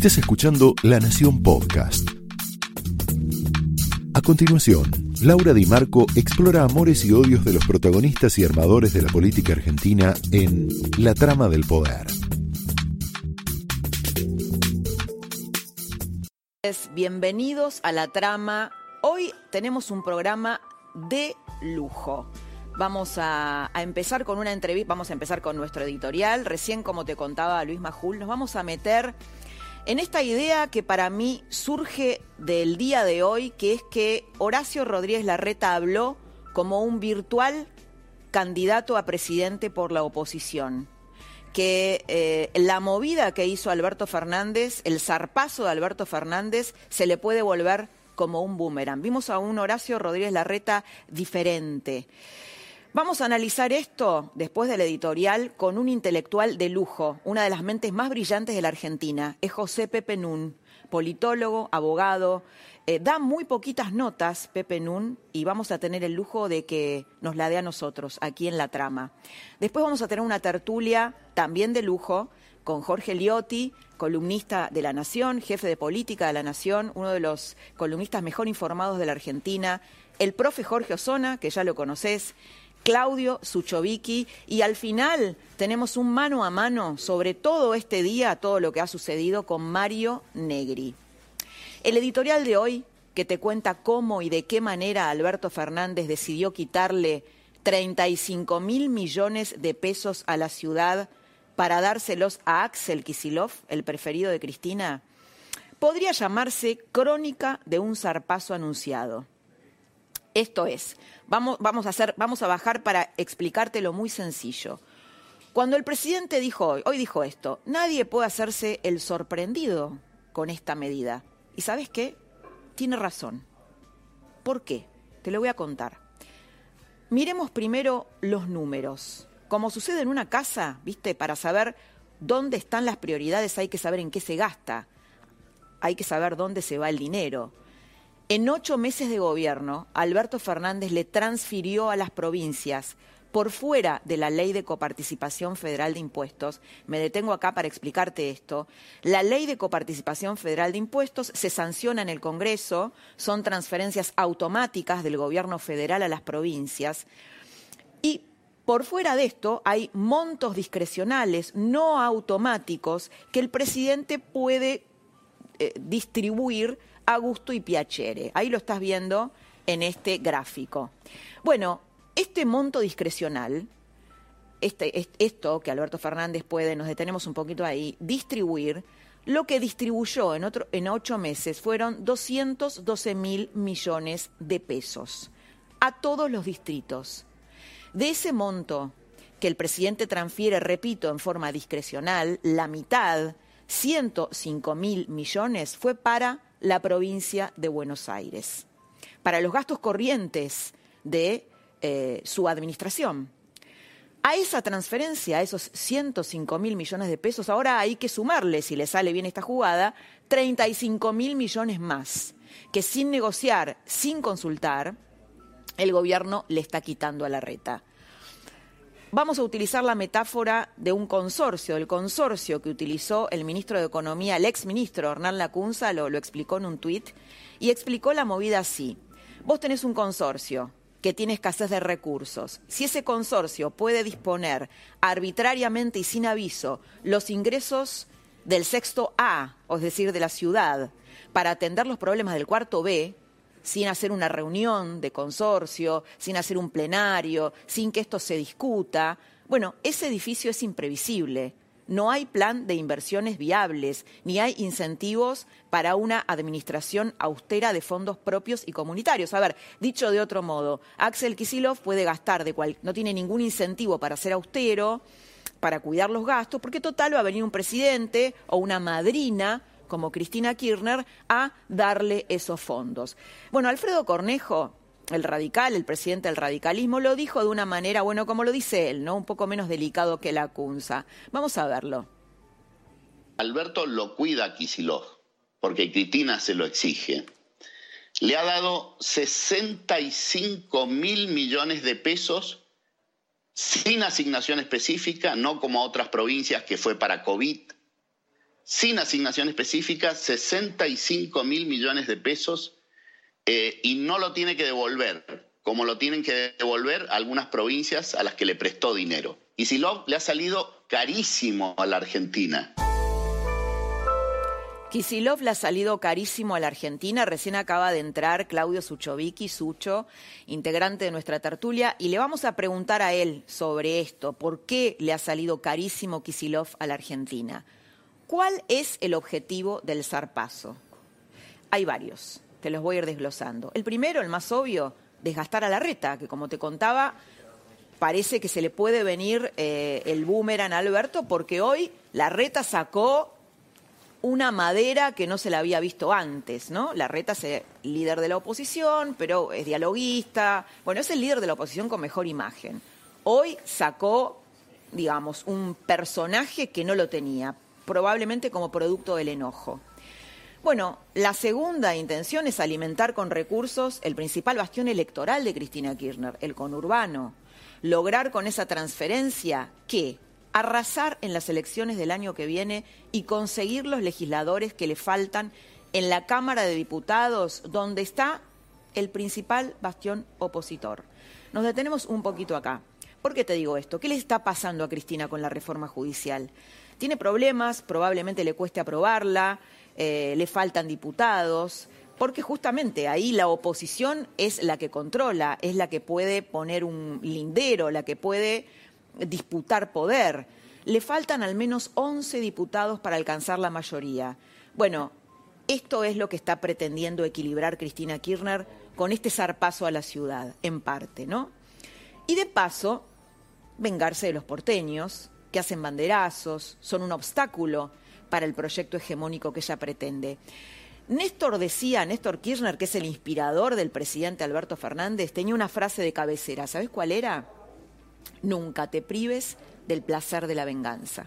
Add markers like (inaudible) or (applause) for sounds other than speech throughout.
Estás escuchando La Nación Podcast. A continuación, Laura Di Marco explora amores y odios de los protagonistas y armadores de la política argentina en La Trama del Poder. Bienvenidos a La Trama. Hoy tenemos un programa de lujo. Vamos a, empezar con una entrevista, vamos a empezar con nuestro editorial. Recién, como te contaba Luis Majul, nos vamos a meter en esta idea que para mí surge del día de hoy, que es que Horacio Rodríguez Larreta habló como un virtual candidato a presidente por la oposición. Que eh, la movida que hizo Alberto Fernández, el zarpazo de Alberto Fernández, se le puede volver como un boomerang. Vimos a un Horacio Rodríguez Larreta diferente. Vamos a analizar esto después del editorial con un intelectual de lujo, una de las mentes más brillantes de la Argentina. Es José Pepe Nun, politólogo, abogado. Eh, da muy poquitas notas, Pepe Nun, y vamos a tener el lujo de que nos la dé a nosotros, aquí en la trama. Después vamos a tener una tertulia también de lujo con Jorge Liotti, columnista de La Nación, jefe de política de La Nación, uno de los columnistas mejor informados de la Argentina, el profe Jorge Osona, que ya lo conoces, Claudio Suchovicki y al final tenemos un mano a mano sobre todo este día, todo lo que ha sucedido con Mario Negri. El editorial de hoy, que te cuenta cómo y de qué manera Alberto Fernández decidió quitarle 35 mil millones de pesos a la ciudad para dárselos a Axel Kisilov, el preferido de Cristina, podría llamarse Crónica de un zarpazo anunciado. Esto es, vamos, vamos, a hacer, vamos a bajar para explicártelo muy sencillo. Cuando el presidente dijo hoy, hoy dijo esto, nadie puede hacerse el sorprendido con esta medida. ¿Y sabes qué? Tiene razón. ¿Por qué? Te lo voy a contar. Miremos primero los números. Como sucede en una casa, ¿viste? Para saber dónde están las prioridades hay que saber en qué se gasta. Hay que saber dónde se va el dinero. En ocho meses de gobierno, Alberto Fernández le transfirió a las provincias, por fuera de la ley de coparticipación federal de impuestos, me detengo acá para explicarte esto, la ley de coparticipación federal de impuestos se sanciona en el Congreso, son transferencias automáticas del gobierno federal a las provincias y por fuera de esto hay montos discrecionales no automáticos que el presidente puede eh, distribuir a y piacere. Ahí lo estás viendo en este gráfico. Bueno, este monto discrecional, este, esto que Alberto Fernández puede, nos detenemos un poquito ahí, distribuir, lo que distribuyó en, otro, en ocho meses fueron 212 mil millones de pesos a todos los distritos. De ese monto que el presidente transfiere, repito, en forma discrecional, la mitad, 105 mil millones, fue para la provincia de Buenos Aires, para los gastos corrientes de eh, su administración. A esa transferencia, a esos 105 mil millones de pesos, ahora hay que sumarle, si le sale bien esta jugada, 35 mil millones más, que sin negociar, sin consultar, el gobierno le está quitando a la reta. Vamos a utilizar la metáfora de un consorcio, el consorcio que utilizó el ministro de Economía, el ex ministro Hernán Lacunza, lo, lo explicó en un tuit, y explicó la movida así. Vos tenés un consorcio que tiene escasez de recursos. Si ese consorcio puede disponer arbitrariamente y sin aviso los ingresos del sexto A, es decir, de la ciudad, para atender los problemas del cuarto B, sin hacer una reunión de consorcio, sin hacer un plenario, sin que esto se discuta. Bueno, ese edificio es imprevisible. No hay plan de inversiones viables, ni hay incentivos para una administración austera de fondos propios y comunitarios. A ver, dicho de otro modo, Axel Kisilov puede gastar de cual, no tiene ningún incentivo para ser austero, para cuidar los gastos, porque total va a venir un presidente o una madrina como Cristina Kirchner a darle esos fondos. Bueno, Alfredo Cornejo, el radical, el presidente del radicalismo, lo dijo de una manera, bueno, como lo dice él, ¿no? Un poco menos delicado que la Cunza. Vamos a verlo. Alberto lo cuida a porque Cristina se lo exige. Le ha dado 65 mil millones de pesos sin asignación específica, no como a otras provincias que fue para COVID sin asignación específica 65 mil millones de pesos eh, y no lo tiene que devolver, como lo tienen que devolver algunas provincias a las que le prestó dinero. Y le ha salido carísimo a la Argentina. Kisilov le ha salido carísimo a la Argentina. Recién acaba de entrar Claudio Suchovicki, Sucho, integrante de nuestra tertulia, y le vamos a preguntar a él sobre esto. ¿Por qué le ha salido carísimo Kisilov a la Argentina? ¿Cuál es el objetivo del zarpazo? Hay varios, te los voy a ir desglosando. El primero, el más obvio, desgastar a la reta, que como te contaba, parece que se le puede venir eh, el boomerang a Alberto, porque hoy la reta sacó una madera que no se la había visto antes, ¿no? La reta es líder de la oposición, pero es dialoguista. Bueno, es el líder de la oposición con mejor imagen. Hoy sacó, digamos, un personaje que no lo tenía, probablemente como producto del enojo. Bueno, la segunda intención es alimentar con recursos el principal bastión electoral de Cristina Kirchner, el conurbano. Lograr con esa transferencia que arrasar en las elecciones del año que viene y conseguir los legisladores que le faltan en la Cámara de Diputados, donde está el principal bastión opositor. Nos detenemos un poquito acá. ¿Por qué te digo esto? ¿Qué le está pasando a Cristina con la reforma judicial? Tiene problemas, probablemente le cueste aprobarla, eh, le faltan diputados, porque justamente ahí la oposición es la que controla, es la que puede poner un lindero, la que puede disputar poder. Le faltan al menos 11 diputados para alcanzar la mayoría. Bueno, esto es lo que está pretendiendo equilibrar Cristina Kirchner con este zarpazo a la ciudad, en parte, ¿no? Y de paso, vengarse de los porteños, que hacen banderazos, son un obstáculo para el proyecto hegemónico que ella pretende. Néstor decía, Néstor Kirchner, que es el inspirador del presidente Alberto Fernández, tenía una frase de cabecera. ¿Sabes cuál era? Nunca te prives del placer de la venganza.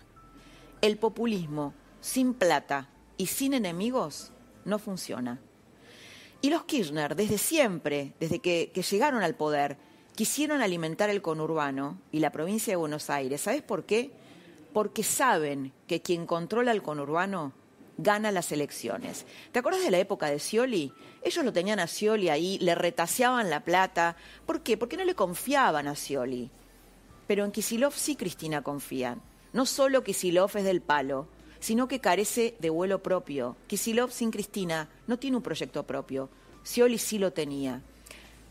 El populismo sin plata y sin enemigos no funciona. Y los Kirchner, desde siempre, desde que, llegaron al poder, quisieron alimentar el conurbano y la provincia de Buenos Aires. ¿Sabes por qué? Porque saben que quien controla el conurbano gana las elecciones. ¿Te acuerdas de la época de Scioli? Ellos lo tenían a Scioli ahí, le retaseaban la plata. ¿Por qué? Porque no le confiaban a Scioli. Pero en Kisilov sí Cristina confía. No solo Kisilov es del palo, sino que carece de vuelo propio. Kisilov sin Cristina no tiene un proyecto propio. Scioli sí lo tenía.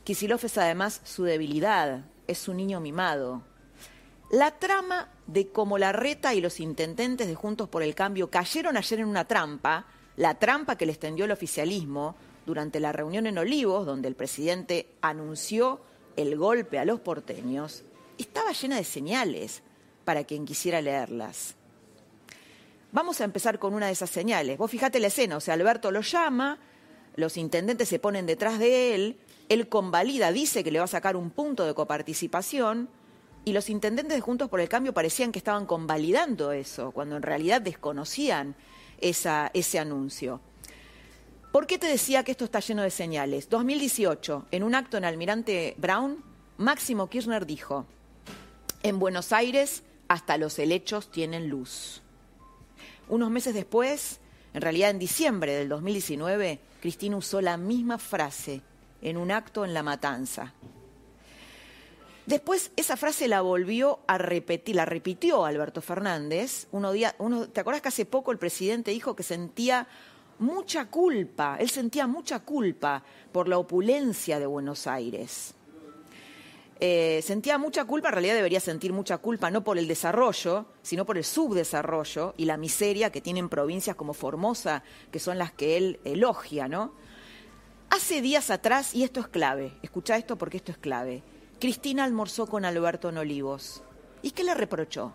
Kisilov es además su debilidad, es su niño mimado. La trama de cómo la reta y los intendentes de Juntos por el Cambio cayeron ayer en una trampa, la trampa que les tendió el oficialismo durante la reunión en Olivos, donde el presidente anunció el golpe a los porteños, estaba llena de señales para quien quisiera leerlas. Vamos a empezar con una de esas señales. Vos fijate la escena, o sea, Alberto lo llama, los intendentes se ponen detrás de él, él convalida, dice que le va a sacar un punto de coparticipación, y los intendentes de Juntos por el Cambio parecían que estaban convalidando eso, cuando en realidad desconocían esa, ese anuncio. ¿Por qué te decía que esto está lleno de señales? 2018, en un acto en Almirante Brown, Máximo Kirchner dijo, en Buenos Aires hasta los helechos tienen luz. Unos meses después, en realidad en diciembre del 2019, Cristina usó la misma frase en un acto en La Matanza. Después esa frase la volvió a repetir, la repitió Alberto Fernández. Uno ¿Te acuerdas que hace poco el presidente dijo que sentía mucha culpa, él sentía mucha culpa por la opulencia de Buenos Aires? Eh, sentía mucha culpa, en realidad debería sentir mucha culpa no por el desarrollo, sino por el subdesarrollo y la miseria que tienen provincias como Formosa, que son las que él elogia, ¿no? Hace días atrás, y esto es clave, escucha esto porque esto es clave, Cristina almorzó con Alberto en Olivos. ¿Y qué le reprochó?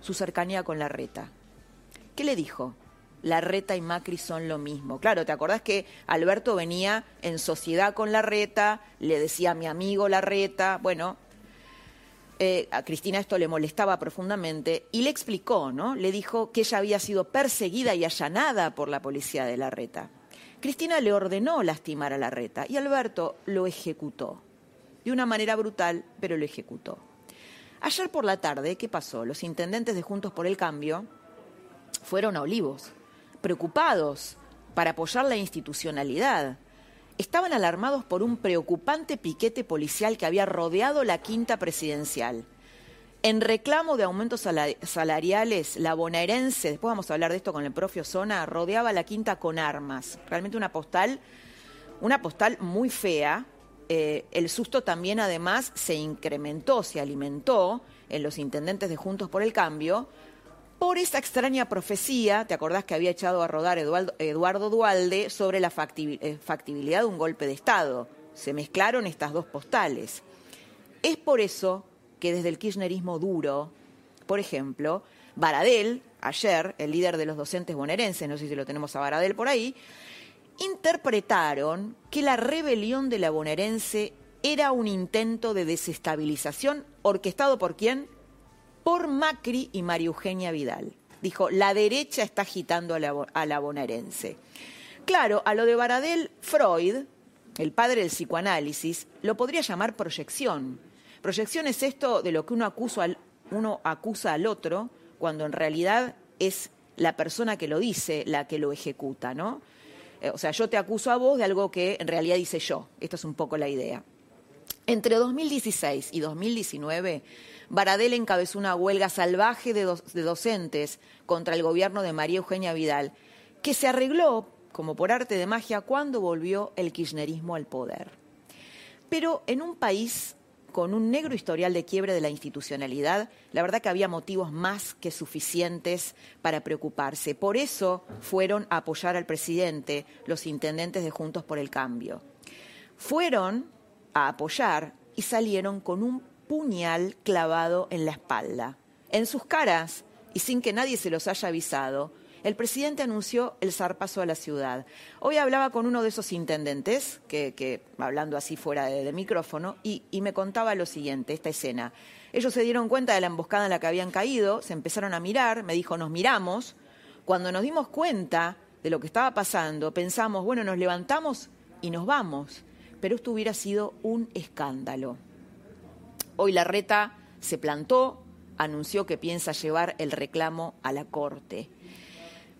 Su cercanía con la reta. ¿Qué le dijo? la Reta y Macri son lo mismo. Claro, ¿te acordás que Alberto venía en sociedad con la Reta, le decía a mi amigo la Reta, bueno, eh, a Cristina esto le molestaba profundamente y le explicó, ¿no? Le dijo que ella había sido perseguida y allanada por la policía de la Reta. Cristina le ordenó lastimar a la Reta y Alberto lo ejecutó. De una manera brutal, pero lo ejecutó. Ayer por la tarde, ¿qué pasó? Los intendentes de Juntos por el Cambio fueron a Olivos preocupados para apoyar la institucionalidad. Estaban alarmados por un preocupante piquete policial que había rodeado la quinta presidencial. En reclamo de aumentos salariales, la bonaerense, después vamos a hablar de esto con el propio Zona, rodeaba la quinta con armas. Realmente una postal, una postal muy fea. Eh, el susto también además se incrementó, se alimentó en los intendentes de Juntos por el Cambio, por esa extraña profecía, ¿te acordás que había echado a rodar Eduardo, Dualde sobre la eh, factibilidad de un golpe de Estado? Se mezclaron estas dos postales. Es por eso que desde el kirchnerismo duro, por ejemplo, Baradel, ayer, el líder de los docentes bonaerenses, no sé si lo tenemos a Baradel por ahí, interpretaron que la rebelión de la bonaerense era un intento de desestabilización orquestado por quién? por Macri y María Eugenia Vidal. Dijo, la derecha está agitando a la, bonaerense. Claro, a lo de Baradel, Freud, el padre del psicoanálisis, lo podría llamar proyección. Proyección es esto de lo que uno acusa al, otro cuando en realidad es la persona que lo dice la que lo ejecuta, ¿no? Eh, o sea, yo te acuso a vos de algo que en realidad hice yo. Esta es un poco la idea. Entre 2016 y 2019 Baradel encabezó una huelga salvaje de, docentes contra el gobierno de María Eugenia Vidal, que se arregló, como por arte de magia, cuando volvió el kirchnerismo al poder. Pero en un país con un negro historial de quiebre de la institucionalidad, la verdad que había motivos más que suficientes para preocuparse. Por eso fueron a apoyar al presidente los intendentes de Juntos por el Cambio. Fueron a apoyar y salieron con un puñal clavado en la espalda. En sus caras, y sin que nadie se los haya avisado, el presidente anunció el zarpazo a la ciudad. Hoy hablaba con uno de esos intendentes, que, hablando así fuera de, micrófono, y, y, me contaba lo siguiente, esta escena. Ellos se dieron cuenta de la emboscada en la que habían caído, se empezaron a mirar, me dijo, nos miramos. Cuando nos dimos cuenta de lo que estaba pasando, pensamos, bueno, nos levantamos y nos vamos. Pero esto hubiera sido un escándalo. Hoy la reta se plantó, anunció que piensa llevar el reclamo a la Corte.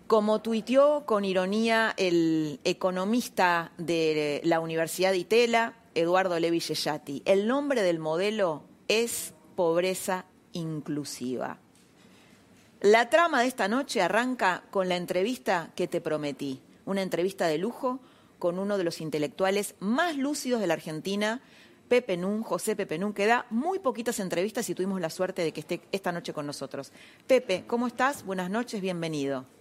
Como tuiteó con ironía el economista de la Universidad de Itela, Eduardo Levi Yeyati, el nombre del modelo es pobreza inclusiva. La trama de esta noche arranca con la entrevista que te prometí, una entrevista de lujo con uno de los intelectuales más lúcidos de la Argentina, Pepe Nun, José Pepe Nun, que da muy poquitas entrevistas y tuvimos la suerte de que esté esta noche con nosotros. Pepe, ¿cómo estás? Buenas noches, bienvenido.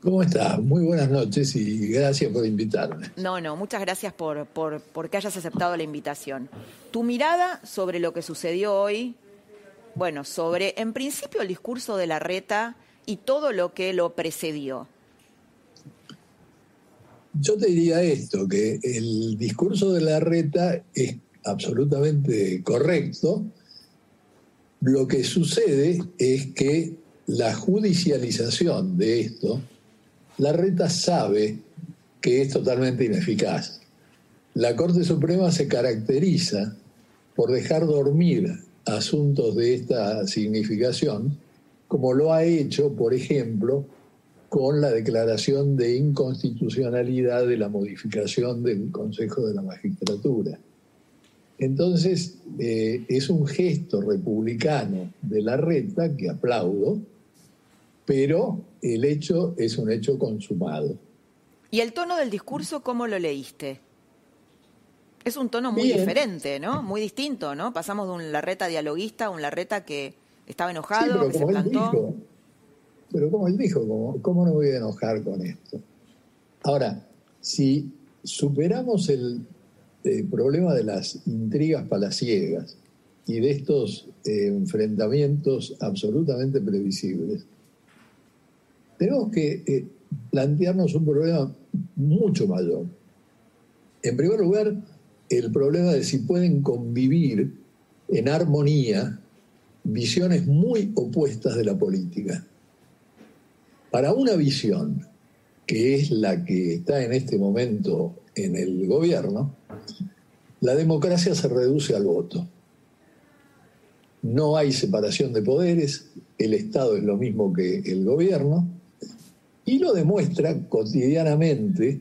¿Cómo estás? Muy buenas noches y gracias por invitarme. No, no, muchas gracias por, por, que hayas aceptado la invitación. Tu mirada sobre lo que sucedió hoy, bueno, sobre en principio el discurso de la reta y todo lo que lo precedió. Yo te diría esto, que el discurso de la reta es absolutamente correcto. Lo que sucede es que la judicialización de esto, la reta sabe que es totalmente ineficaz. La Corte Suprema se caracteriza por dejar dormir asuntos de esta significación, como lo ha hecho, por ejemplo, con la declaración de inconstitucionalidad de la modificación del Consejo de la Magistratura. Entonces, eh, es un gesto republicano de la reta que aplaudo, pero el hecho es un hecho consumado. ¿Y el tono del discurso cómo lo leíste? Es un tono muy diferente, ¿no? Muy distinto, ¿no? Pasamos de un Larreta dialoguista a un Larreta que estaba enojado, que se plantó. Pero como él dijo, ¿cómo, no voy a enojar con esto? Ahora, si superamos el, problema de las intrigas palaciegas y de estos eh, enfrentamientos absolutamente previsibles, tenemos que eh, plantearnos un problema mucho mayor. En primer lugar, el problema de si pueden convivir en armonía visiones muy opuestas de la política. Para una visión, que es la que está en este momento en el gobierno, la democracia se reduce al voto. No hay separación de poderes, el Estado es lo mismo que el gobierno, Y lo demuestra cotidianamente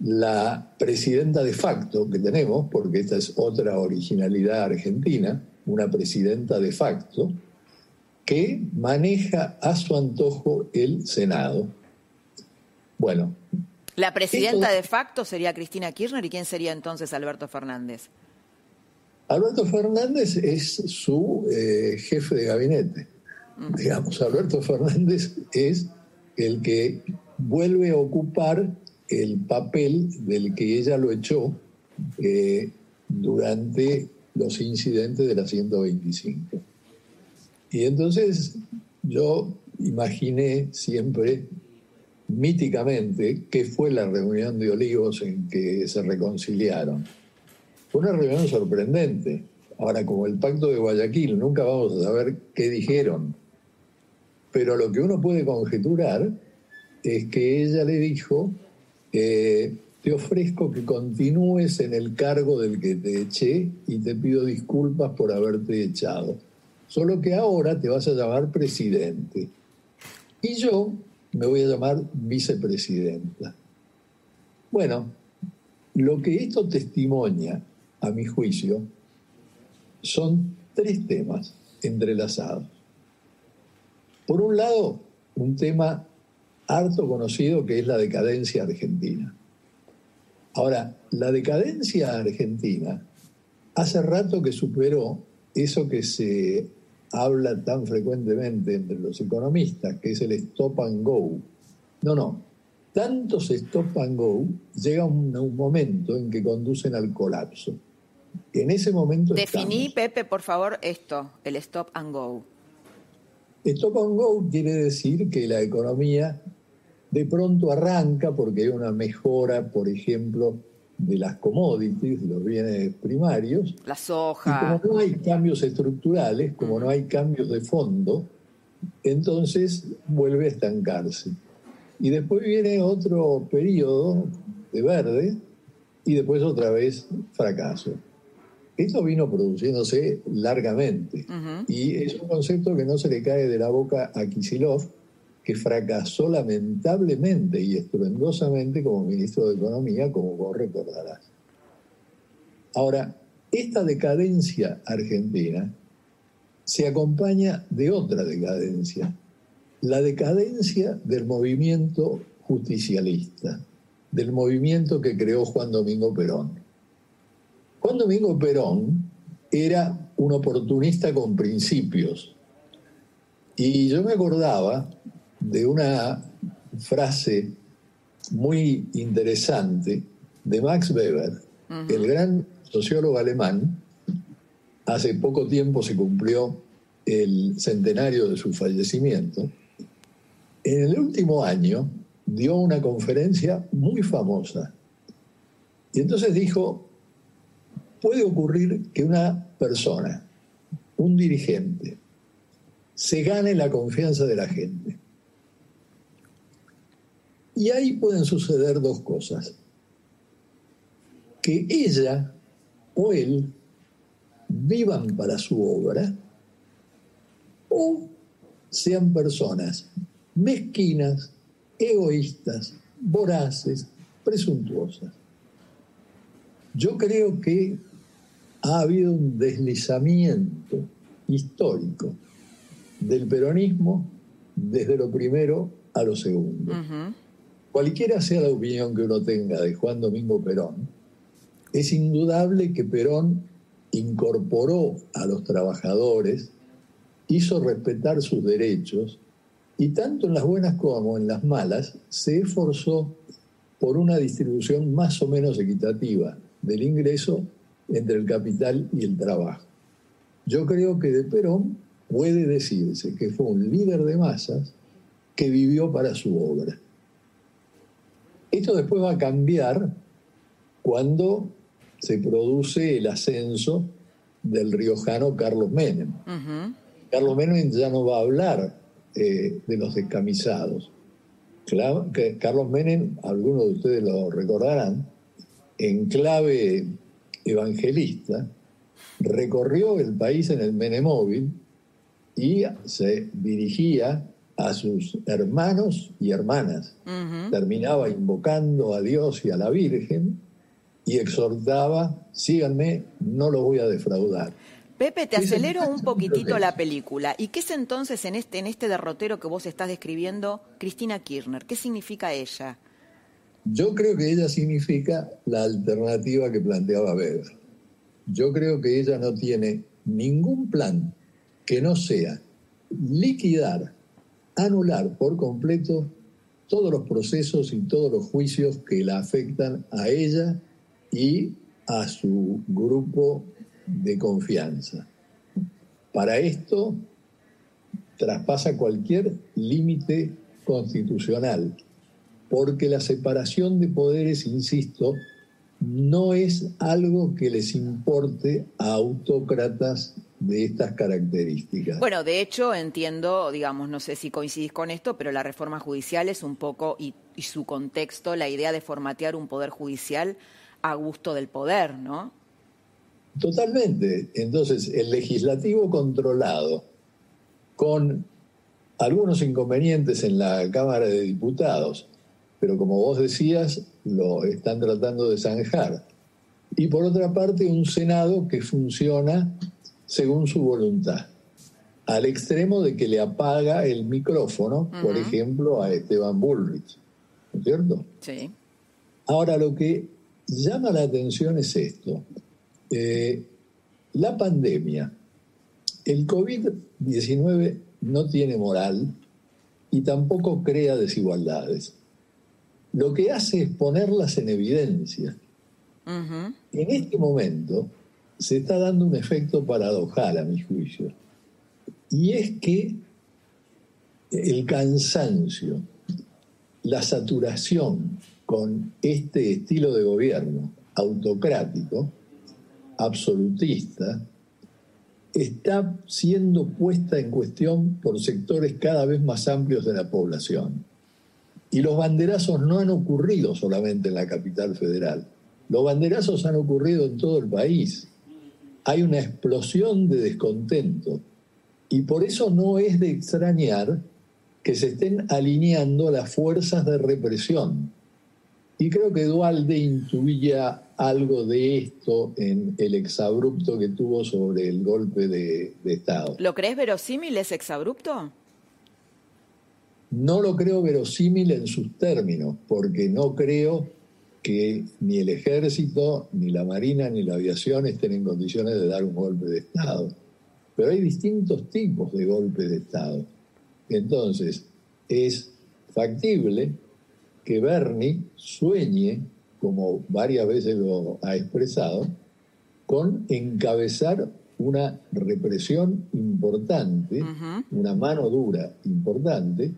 la presidenta de facto que tenemos, porque esta es otra originalidad argentina, una presidenta de facto, que maneja a su antojo el Senado. Bueno. La presidenta de facto sería Cristina Kirchner y quién sería entonces Alberto Fernández. Alberto Fernández es su eh, jefe de gabinete. Digamos, Alberto Fernández es el que vuelve a ocupar el papel del que ella lo echó eh, durante los incidentes de la 125. Y entonces yo imaginé siempre míticamente qué fue la reunión de Olivos en que se reconciliaron. Fue una reunión sorprendente. Ahora, como el pacto de Guayaquil, nunca vamos a saber qué dijeron. Pero lo que uno puede conjeturar es que ella le dijo, eh, te ofrezco que continúes en el cargo del que te eché y te pido disculpas por haberte echado. Solo que ahora te vas a llamar presidente. Y yo me voy a llamar vicepresidenta. Bueno, lo que esto testimonia, a mi juicio, son tres temas entrelazados. Por un lado, un tema harto conocido que es la decadencia argentina. Ahora, la decadencia argentina hace rato que superó eso que se habla tan frecuentemente entre los economistas, que es el stop and go. No, no. Tantos stop and go llega un, un momento en que conducen al colapso. En ese momento. Definí, Pepe, por favor, esto, el stop and go. Stop and go quiere decir que la economía de pronto arranca porque hay una mejora, por ejemplo, de las commodities, de los bienes primarios. La soja. Y como no hay cambios estructurales, como no hay cambios de fondo, entonces vuelve a estancarse. Y después viene otro periodo de verde y después otra vez fracaso. Esto vino produciéndose largamente y es un concepto que no se le cae de la boca a Kisilov, que fracasó lamentablemente y estruendosamente como ministro de Economía, como vos recordarás. Ahora, esta decadencia argentina se acompaña de otra decadencia, la decadencia del movimiento justicialista, del movimiento que creó Juan Domingo Perón. Juan Domingo Perón era un oportunista con principios. Y yo me acordaba de una frase muy interesante de Max Weber, el gran sociólogo alemán. Hace poco tiempo se cumplió el centenario de su fallecimiento. En el último año dio una conferencia muy famosa. Y entonces dijo, puede ocurrir que una persona, un dirigente, se gane la confianza de la gente y ahí pueden suceder dos cosas. Que ella o él vivan para su obra o sean personas mezquinas, egoístas, voraces, presuntuosas. Yo creo que ha habido un deslizamiento histórico del peronismo desde lo primero a lo segundo. Cualquiera sea la opinión que uno tenga de Juan Domingo Perón, es indudable que Perón incorporó a los trabajadores, hizo respetar sus derechos y tanto en las buenas como en las malas se esforzó por una distribución más o menos equitativa del ingreso entre el capital y el trabajo. Yo creo que de Perón puede decirse que fue un líder de masas que vivió para su obra. Esto después va a cambiar cuando se produce el ascenso del riojano Carlos Menem. Carlos Menem ya no va a hablar eh, de los descamisados. Carlos Menem, algunos de ustedes lo recordarán, en clave evangelista, recorrió el país en el Menemóvil y se dirigía a sus hermanos y hermanas. Terminaba invocando a Dios y a la Virgen y exhortaba, síganme, no los voy a defraudar. Pepe, te acelero un poquitito la película. ¿Y qué es entonces en este, en este derrotero que vos estás describiendo Cristina Kirchner? ¿Qué significa ella? Yo creo que ella significa la alternativa que planteaba Weber. Yo creo que ella no tiene ningún plan que no sea liquidar, anular por completo todos los procesos y todos los juicios que la afectan a ella y a su grupo de confianza. Para esto traspasa cualquier límite constitucional, porque la separación de poderes, insisto, no es algo que les importe a autócratas de estas características. Bueno, de hecho entiendo, digamos, no sé si coincidís con esto, pero la reforma judicial es un poco, y, y su contexto, la idea de formatear un poder judicial a gusto del poder, ¿no? Totalmente. Entonces, el legislativo controlado, con algunos inconvenientes en la Cámara de Diputados, pero como vos decías, lo están tratando de zanjar. Y por otra parte, un Senado que funciona según su voluntad, al extremo de que le apaga el micrófono, por ejemplo, a Esteban Bullrich. ¿No es cierto? Sí. Ahora, lo que llama la atención es esto. Eh, la pandemia, el COVID-19 no tiene moral y tampoco crea desigualdades. Lo que hace es ponerlas en evidencia. En este momento se está dando un efecto paradojal a mi juicio. Y es que el cansancio, la saturación con este estilo de gobierno autocrático, absolutista, está siendo puesta en cuestión por sectores cada vez más amplios de la población. Y los banderazos no han ocurrido solamente en la capital federal, los banderazos han ocurrido en todo el país. Hay una explosión de descontento y por eso no es de extrañar que se estén alineando las fuerzas de represión. Y creo que Dualde intuía algo de esto en el exabrupto que tuvo sobre el golpe de, Estado. ¿Lo crees verosímil ese exabrupto? No lo creo verosímil en sus términos, porque no creo que ni el ejército, ni la marina, ni la aviación estén en condiciones de dar un golpe de Estado. Pero hay distintos tipos de golpes de Estado. Entonces, es factible que Bernie sueñe como varias veces lo ha expresado, con encabezar una represión importante, una mano dura importante,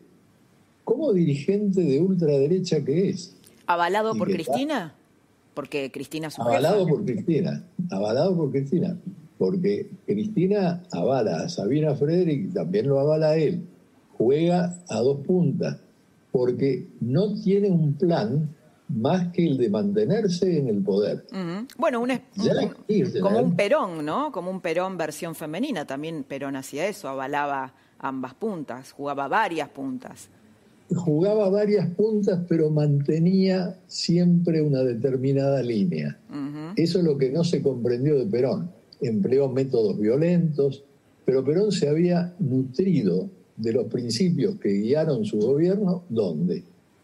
como dirigente de ultraderecha que es. ¿Avalado por Cristina? porque Cristina su Avalado por Cristina, avalado por Cristina, porque Cristina avala a Sabina Frederick y también lo avala a él. Juega a dos puntas, porque no tiene un plan más que el de mantenerse en el poder. Bueno, un, como un Perón, ¿no? Como un Perón versión femenina. También Perón hacía eso, avalaba ambas puntas, jugaba varias puntas. Jugaba varias puntas, pero mantenía siempre una determinada línea. Eso es lo que no se comprendió de Perón. Empleó métodos violentos, pero Perón se había nutrido de los principios que guiaron su gobierno, ¿dónde?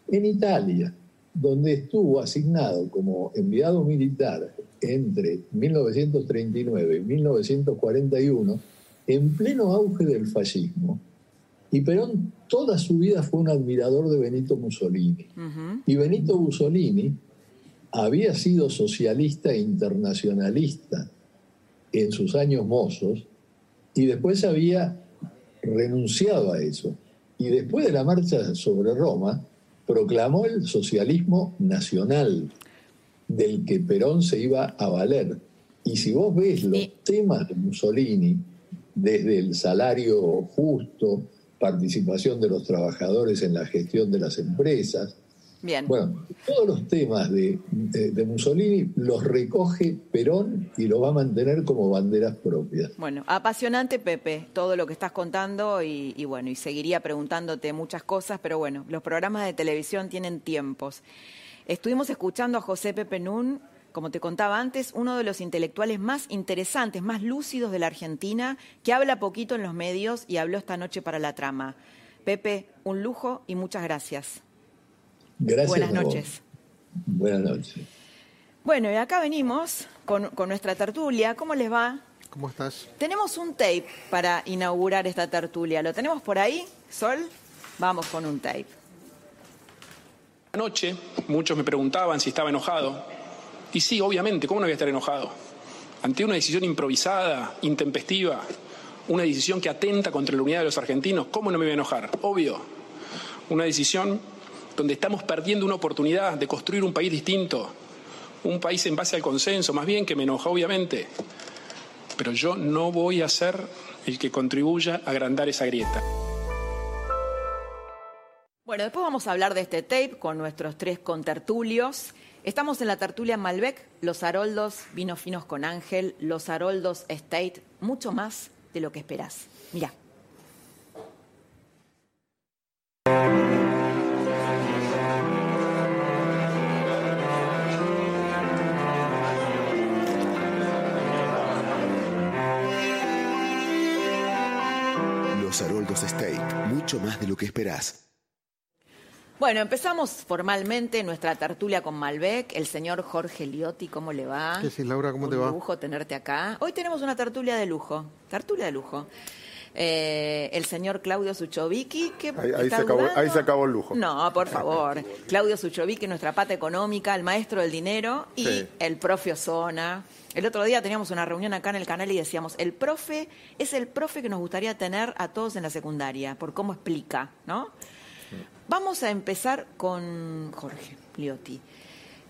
En Italia donde estuvo asignado como enviado militar entre 1939 y 1941, en pleno auge del fascismo. Y Perón toda su vida fue un admirador de Benito Mussolini. Y Benito Mussolini había sido socialista e internacionalista en sus años mozos y después había renunciado a eso. Y después de la marcha sobre Roma, proclamó el socialismo nacional, del que Perón se iba a valer. Y si vos ves los temas de Mussolini, desde el salario justo, participación de los trabajadores en la gestión de las empresas, Bien. Bueno, todos los temas de, Mussolini los recoge Perón y los va a mantener como banderas propias. Bueno, apasionante, Pepe, todo lo que estás contando y, y bueno, y seguiría preguntándote muchas cosas, pero bueno, los programas de televisión tienen tiempos. Estuvimos escuchando a José Pepe Nun, como te contaba antes, uno de los intelectuales más interesantes, más lúcidos de la Argentina, que habla poquito en los medios y habló esta noche para la trama. Pepe, un lujo y muchas gracias. Gracias. Buenas noches. Buenas noches. Bueno, y acá venimos con, nuestra tertulia. ¿Cómo les va? ¿Cómo estás? Tenemos un tape para inaugurar esta tertulia. ¿Lo tenemos por ahí, Sol? Vamos con un tape. Anoche muchos me preguntaban si estaba enojado. Y sí, obviamente, ¿cómo no voy a estar enojado? Ante una decisión improvisada, intempestiva, una decisión que atenta contra la unidad de los argentinos, ¿cómo no me voy a enojar? Obvio. Una decisión donde estamos perdiendo una oportunidad de construir un país distinto, un país en base al consenso, más bien que me enoja, obviamente. Pero yo no voy a ser el que contribuya a agrandar esa grieta. Bueno, después vamos a hablar de este tape con nuestros tres contertulios. Estamos en la tertulia Malbec, Los Haroldos, Vinos Finos con Ángel, Los Haroldos Estate, mucho más de lo que esperás. Mira. Los Haroldos Estate, mucho más de lo que esperás. Bueno, empezamos formalmente nuestra tertulia con Malbec. El señor Jorge Liotti, ¿cómo le va? ¿Qué sí, Laura? ¿Cómo te va? Un lujo tenerte acá. Hoy tenemos una tertulia de lujo. Tertulia de lujo. Eh, el señor Claudio Suchovicki, que ahí, se acabó, ahí, se acabó, el lujo. No, por favor. (laughs) Claudio Suchovicki, nuestra pata económica, el maestro del dinero y el profe Osona. El otro día teníamos una reunión acá en el canal y decíamos, el profe es el profe que nos gustaría tener a todos en la secundaria, por cómo explica, ¿no? Vamos a empezar con Jorge Liotti,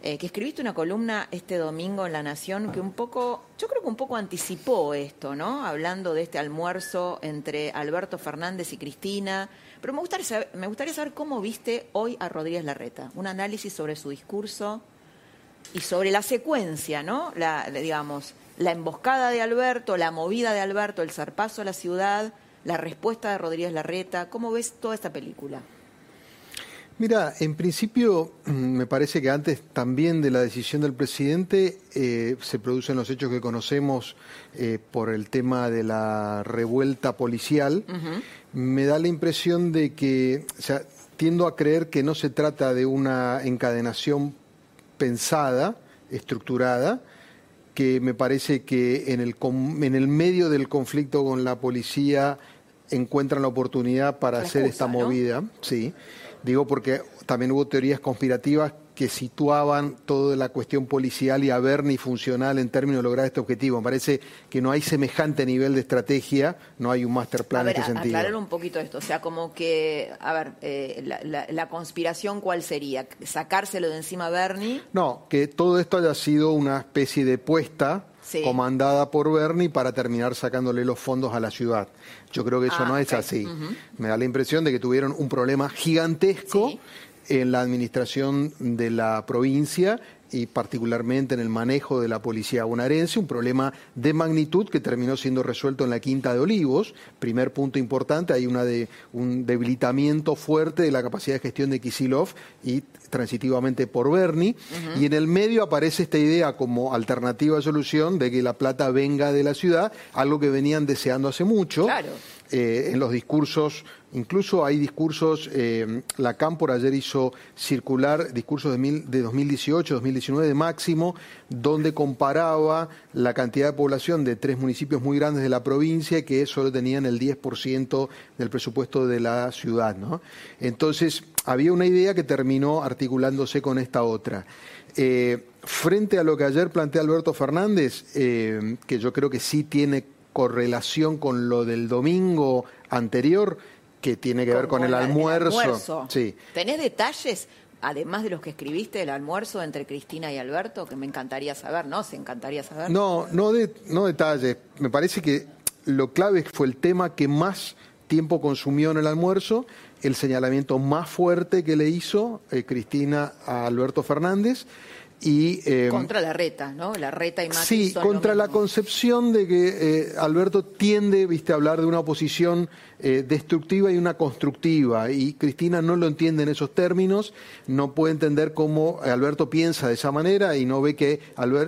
eh, que escribiste una columna este domingo en La Nación que un poco, yo creo que un poco anticipó esto, ¿no? Hablando de este almuerzo entre Alberto Fernández y Cristina. Pero me gustaría saber, me gustaría saber cómo viste hoy a Rodríguez Larreta, un análisis sobre su discurso y sobre la secuencia, ¿no? La, digamos, la emboscada de Alberto, la movida de Alberto, el zarpazo a la ciudad, la respuesta de Rodríguez Larreta. ¿Cómo ves toda esta película? Mira, en principio me parece que antes también de la decisión del presidente eh, se producen los hechos que conocemos eh, por el tema de la revuelta policial. Me da la impresión de que, o sea, tiendo a creer que no se trata de una encadenación pensada, estructurada, que me parece que en el, en el medio del conflicto con la policía encuentran la oportunidad para hacer esta movida, sí. Digo porque también hubo teorías conspirativas que situaban toda la cuestión policial y a ver ni funcional en términos de lograr este objetivo. Me parece que no hay semejante nivel de estrategia, no hay un master plan en este sentido. Aclarar un poquito esto, o sea, como que, a ver, eh, la, conspiración, ¿cuál sería? ¿Sacárselo de encima a Bernie? No, que todo esto haya sido una especie de puesta comandada por Bernie para terminar sacándole los fondos a la ciudad. Yo creo que eso ah, no es así. Me da la impresión de que tuvieron un problema gigantesco en la administración de la provincia y particularmente en el manejo de la policía bonaerense, un problema de magnitud que terminó siendo resuelto en la Quinta de Olivos. Primer punto importante, hay una de, un debilitamiento fuerte de la capacidad de gestión de Kisilov y transitivamente por Bernie. Y en el medio aparece esta idea como alternativa de solución de que la plata venga de la ciudad, algo que venían deseando hace mucho. Claro. Eh, en los discursos, incluso hay discursos, eh, la Cámpora ayer hizo circular discursos de, de 2018, 2019 de máximo, donde comparaba la cantidad de población de tres municipios muy grandes de la provincia que solo tenían el 10% del presupuesto de la ciudad. Entonces, había una idea que terminó articulándose con esta otra. Eh, frente a lo que ayer plantea Alberto Fernández, que yo creo que sí tiene correlación con lo del domingo anterior, que tiene que ver con el almuerzo. Sí. ¿Tenés detalles, además de los que escribiste, del almuerzo entre Cristina y Alberto, que me encantaría saber, ¿no? Se encantaría saber. No, no, de, no detalles. Me parece que lo clave fue el tema que más tiempo consumió en el almuerzo el señalamiento más fuerte que le hizo eh, Cristina a Alberto Fernández y, eh, contra la reta, ¿no? La reta y más. Sí, contra la concepción de que eh, Alberto tiende, viste, a hablar de una oposición eh, destructiva y una constructiva. Y Cristina no lo entiende en esos términos, no puede entender cómo Alberto piensa de esa manera y no ve que,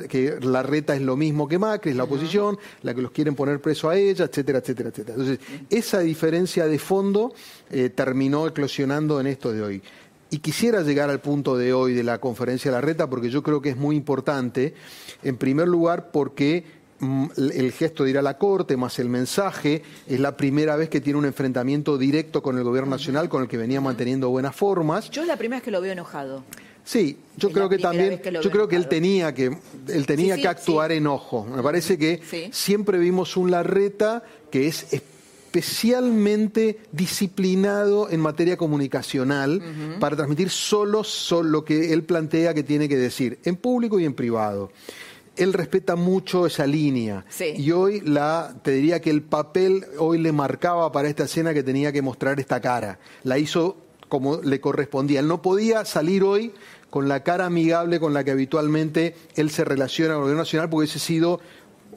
que la reta es lo mismo que Macri, es la oposición, la que los quieren poner preso a ella, etcétera, etcétera, etcétera. Entonces, esa diferencia de fondo terminó eclosionando en esto de hoy. Y quisiera llegar al punto de hoy de la conferencia de la reta porque yo creo que es muy importante, en primer lugar porque mm, el gesto de ir a la Corte más el mensaje, es la primera vez que tiene un enfrentamiento directo con el Gobierno Nacional, con el que venía manteniendo buenas formas. Yo es la primera vez que lo veo enojado. Sí, yo creo que también, yo creo que él tenía que, él tenía que actuar enojo. Me parece que siempre vimos un Larreta que es especialmente disciplinado en materia comunicacional para transmitir solo, solo lo que él plantea que tiene que decir, en público y en privado él respeta mucho esa línea. Y hoy la, te diría que el papel hoy le marcaba para esta escena que tenía que mostrar esta cara. La hizo como le correspondía. Él no podía salir hoy con la cara amigable con la que habitualmente él se relaciona con el gobierno nacional, porque hubiese sido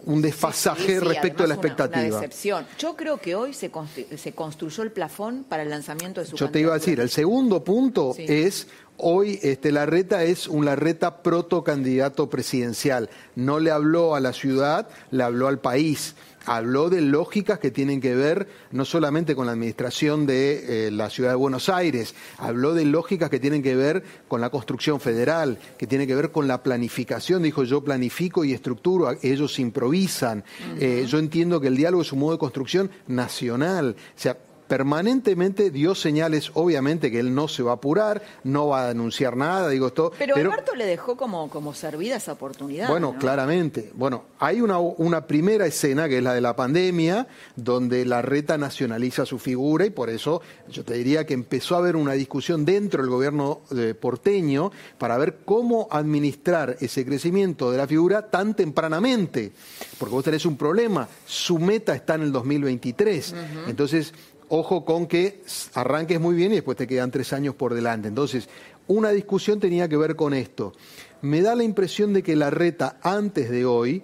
un desfasaje respecto a la expectativa. Una, decepción. Yo creo que hoy se, se, construyó el plafón para el lanzamiento de su Yo te iba a decir, el segundo punto es Hoy este, Larreta es un Larreta protocandidato presidencial. No le habló a la ciudad, le habló al país habló de lógicas que tienen que ver no solamente con la administración de eh, la ciudad de Buenos Aires, habló de lógicas que tienen que ver con la construcción federal, que tiene que ver con la planificación. Dijo, yo planifico y estructuro, ellos improvisan. Eh, yo entiendo que el diálogo es un modo de construcción nacional. O sea, permanentemente dio señales, obviamente, que él no se va a apurar, no va a anunciar nada, digo esto. Pero, Alberto le dejó como, como servida esa oportunidad. Bueno, claramente. Bueno, hay una, una primera escena que es la de la pandemia, donde la reta nacionaliza su figura y por eso yo te diría que empezó a haber una discusión dentro del gobierno de porteño para ver cómo administrar ese crecimiento de la figura tan tempranamente. Porque vos tenés un problema, su meta está en el 2023. Entonces, ojo con que arranques muy bien y después te quedan tres años por delante. Entonces, una discusión tenía que ver con esto. Me da la impresión de que la reta antes de hoy,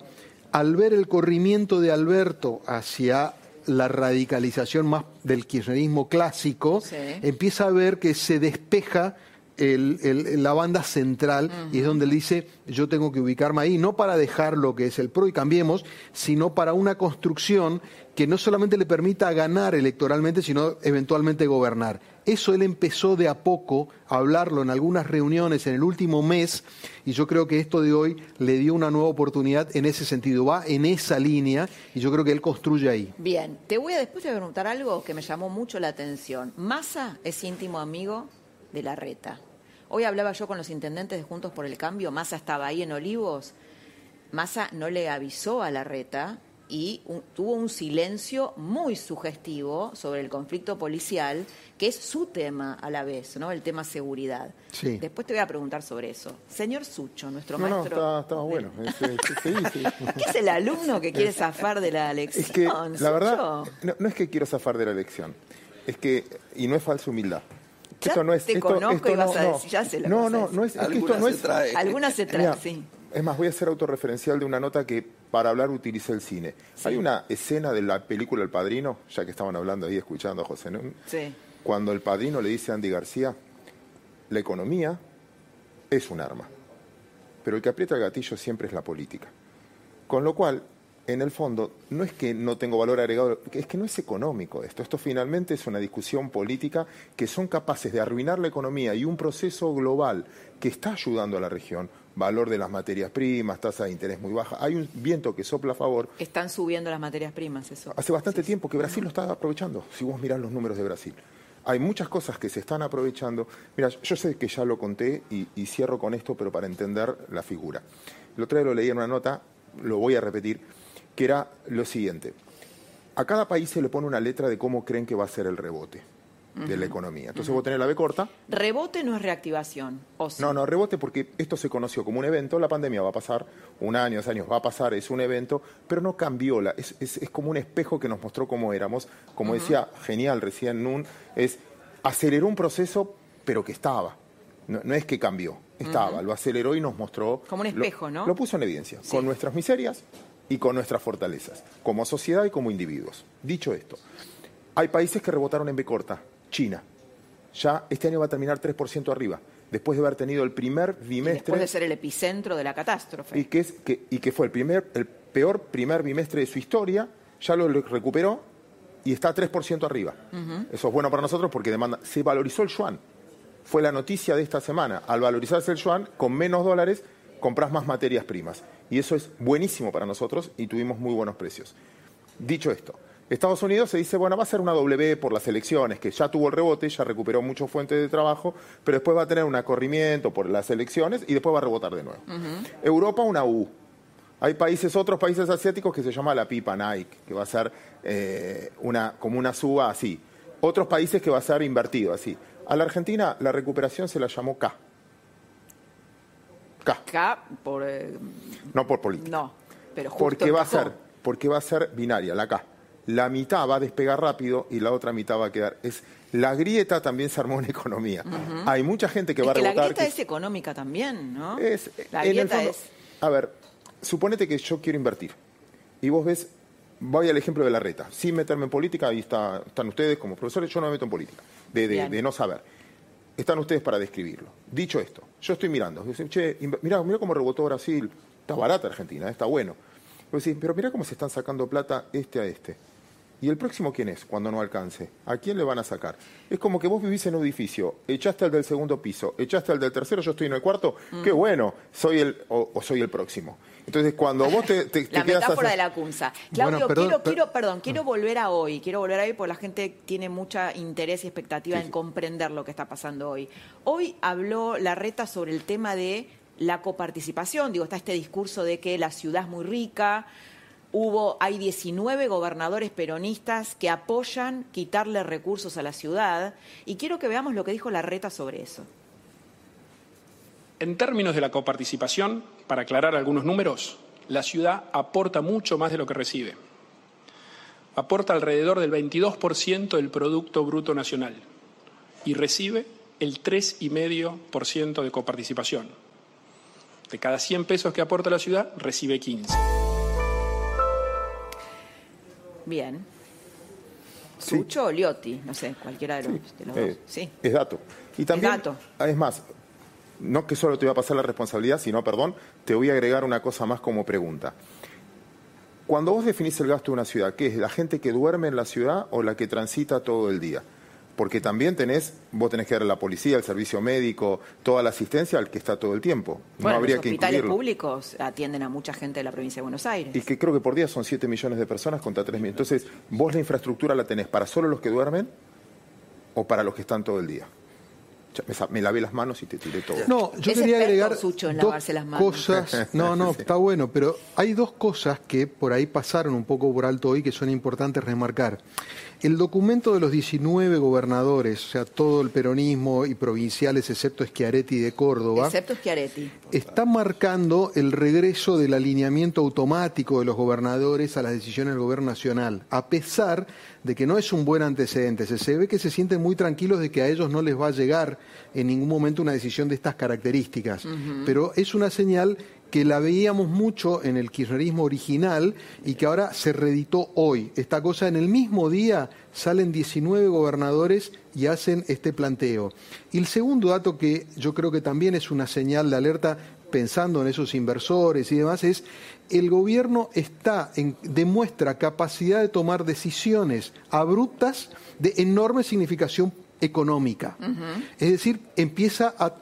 al ver el corrimiento de Alberto hacia la radicalización más del kirchnerismo clásico, empieza a ver que se despeja la banda central y es donde él dice yo tengo que ubicarme ahí, no para dejar lo que es el PRO y cambiemos, sino para una construcción que no solamente le permita ganar electoralmente, sino eventualmente gobernar. Eso él empezó de a poco a hablarlo en algunas reuniones en el último mes y yo creo que esto de hoy le dio una nueva oportunidad en ese sentido, va en esa línea y yo creo que él construye ahí. Bien, te voy a después de preguntar algo que me llamó mucho la atención. Massa es íntimo amigo de la reta. Hoy hablaba yo con los intendentes de Juntos por el Cambio, Massa estaba ahí en Olivos. Massa no le avisó a la reta y tuvo un silencio muy sugestivo sobre el conflicto policial, que es su tema a la vez, ¿no? El tema seguridad. Sí. Después te voy a preguntar sobre eso. Señor Sucho, nuestro maestro. No, estaba, bueno. (laughs) ¿Qué es el alumno que quiere zafar de la elección? Es que, la verdad, no, es que quiero zafar de la elección, es que, y no es falsa humildad. Esto no es, te conozco y vas a decir, ya se No, no, no es, es que esto no es. Algunas se trae, sí. Es más, voy a ser autorreferencial de una nota que para hablar utilicé el cine. Hay una escena de la película El Padrino, ya que estaban hablando ahí escuchando a José Nun, cuando el padrino le dice a Andy García, la economía es un arma, pero el que aprieta el gatillo siempre es la política. Con lo cual, en el fondo, no es que no tengo valor agregado, es que no es económico esto. Esto finalmente es una discusión política que son capaces de arruinar la economía y un proceso global que está ayudando a la región valor de las materias primas, tasa de interés muy baja. Hay un viento que sopla a favor. Están subiendo las materias primas, eso. Hace bastante tiempo que Brasil lo está aprovechando, si vos mirás los números de Brasil. Hay muchas cosas que se están aprovechando. Mira, yo sé que ya lo conté y, cierro con esto, pero para entender la figura. El otro día lo leí en una nota, lo voy a repetir, que era lo siguiente. A cada país se le pone una letra de cómo creen que va a ser el rebote de la economía. Entonces vos tenés la B corta. Rebote no es reactivación. ¿o No, no, rebote porque esto se conoció como un evento, la pandemia va a pasar, un año, dos años va a pasar, es un evento, pero no cambió, la, es, es, como un espejo que nos mostró cómo éramos. Como decía genial recién Nun, es aceleró un proceso, pero que estaba. No, es que cambió, estaba, lo aceleró y nos mostró. Como un espejo, ¿no? Lo puso en evidencia, con nuestras miserias y con nuestras fortalezas, como sociedad y como individuos. Dicho esto, hay países que rebotaron en B corta, China. Ya este año va a terminar 3% arriba, después de haber tenido el primer bimestre. después de ser el epicentro de la catástrofe. Y que, es, que, y que fue el, primer, el peor primer bimestre de su historia, ya lo recuperó y está 3% arriba. Eso es bueno para nosotros porque demanda. Se valorizó el yuan. Fue la noticia de esta semana. Al valorizarse el yuan, con menos dólares compras más materias primas. Y eso es buenísimo para nosotros y tuvimos muy buenos precios. Dicho esto, Estados Unidos se dice, bueno, va a ser una W por las elecciones, que ya tuvo el rebote, ya recuperó muchas fuentes de trabajo, pero después va a tener un acorrimiento por las elecciones y después va a rebotar de nuevo. Europa una U. Hay países, otros países asiáticos que se llama la pipa Nike, que va a ser eh, una, como una suba así. Otros países que va a ser invertido así. A la Argentina la recuperación se la llamó K. K. K por... Eh, no por política. No, pero justo porque va a ser Porque va a ser binaria, la K. La mitad va a despegar rápido y la otra mitad va a quedar. Es, la grieta también se armó en economía. Hay mucha gente que va a rebotar. la grieta es económica también, ¿no? Es, la grieta es... A ver, suponete que yo quiero invertir y vos ves, voy al ejemplo de la reta, sin meterme en política, ahí están ustedes como profesores, yo no me meto en política, de, no saber. Están ustedes para describirlo. Dicho esto, yo estoy mirando, che, mira, mira cómo rebotó Brasil, está barata Argentina, está bueno. Pero mira cómo se están sacando plata este a este. ¿Y el próximo quién es cuando no alcance? ¿A quién le van a sacar? Es como que vos vivís en un edificio, echaste al del segundo piso, echaste al del tercero, yo estoy en el cuarto, qué bueno, soy el o, soy el próximo. Entonces, cuando vos te, te, (laughs) la metáfora de la cunza. Claudio, quiero, quiero, perdón, quiero mm. volver a hoy, quiero volver a hoy porque la gente tiene mucha interés y expectativa en comprender lo que está pasando hoy. Hoy habló la reta sobre el tema de la coparticipación, digo, está este discurso de que la ciudad es muy rica, hubo, hay 19 gobernadores peronistas que apoyan quitarle recursos a la ciudad y quiero que veamos lo que dijo la reta sobre eso. En términos de la coparticipación, para aclarar algunos números, la ciudad aporta mucho más de lo que recibe. Aporta alrededor del 22% del Producto Bruto Nacional y recibe el 3,5% de coparticipación. De cada 100 pesos que aporta la ciudad, recibe 15. Bien. Sucho o Liotti, no sé, cualquiera de los, dos. Eh, sí. Es dato. Y también, es, dato. es más, no que solo te voy a pasar la responsabilidad, sino, perdón, te voy a agregar una cosa más como pregunta. Cuando vos definís el gasto de una ciudad, ¿qué es? ¿La gente que duerme en la ciudad o la que transita todo el día? Porque también tenés, vos tenés que dar a la policía, el servicio médico, toda la asistencia al que está todo el tiempo. no habría los hospitales públicos atienden a mucha gente de la provincia de Buenos Aires. Y que creo que por día son 7 millones de personas contra 3 millones. Entonces, vos la infraestructura la tenés para solo los que duermen o para los que están todo el día. Me, lavé las manos y te tiré todo. No, yo quería agregar dos cosas. (laughs) No, no, está bueno, pero hay dos cosas que por ahí pasaron un poco por alto hoy que son importantes remarcar. El documento de los 19 gobernadores, o sea, todo el peronismo y provinciales, excepto Schiaretti de Córdoba, excepto Schiaretti. está marcando el regreso del alineamiento automático de los gobernadores a las decisiones del gobierno nacional, a pesar de que no es un buen antecedente. Se, ve que se sienten muy tranquilos de que a ellos no les va a llegar en ningún momento una decisión de estas características, pero es una señal que la veíamos mucho en el kirchnerismo original y que ahora se reeditó hoy. Esta cosa, en el mismo día salen 19 gobernadores y hacen este planteo. Y el segundo dato que yo creo que también es una señal de alerta pensando en esos inversores y demás es el gobierno está en, demuestra capacidad de tomar decisiones abruptas de enorme significación económica. Es decir, empieza a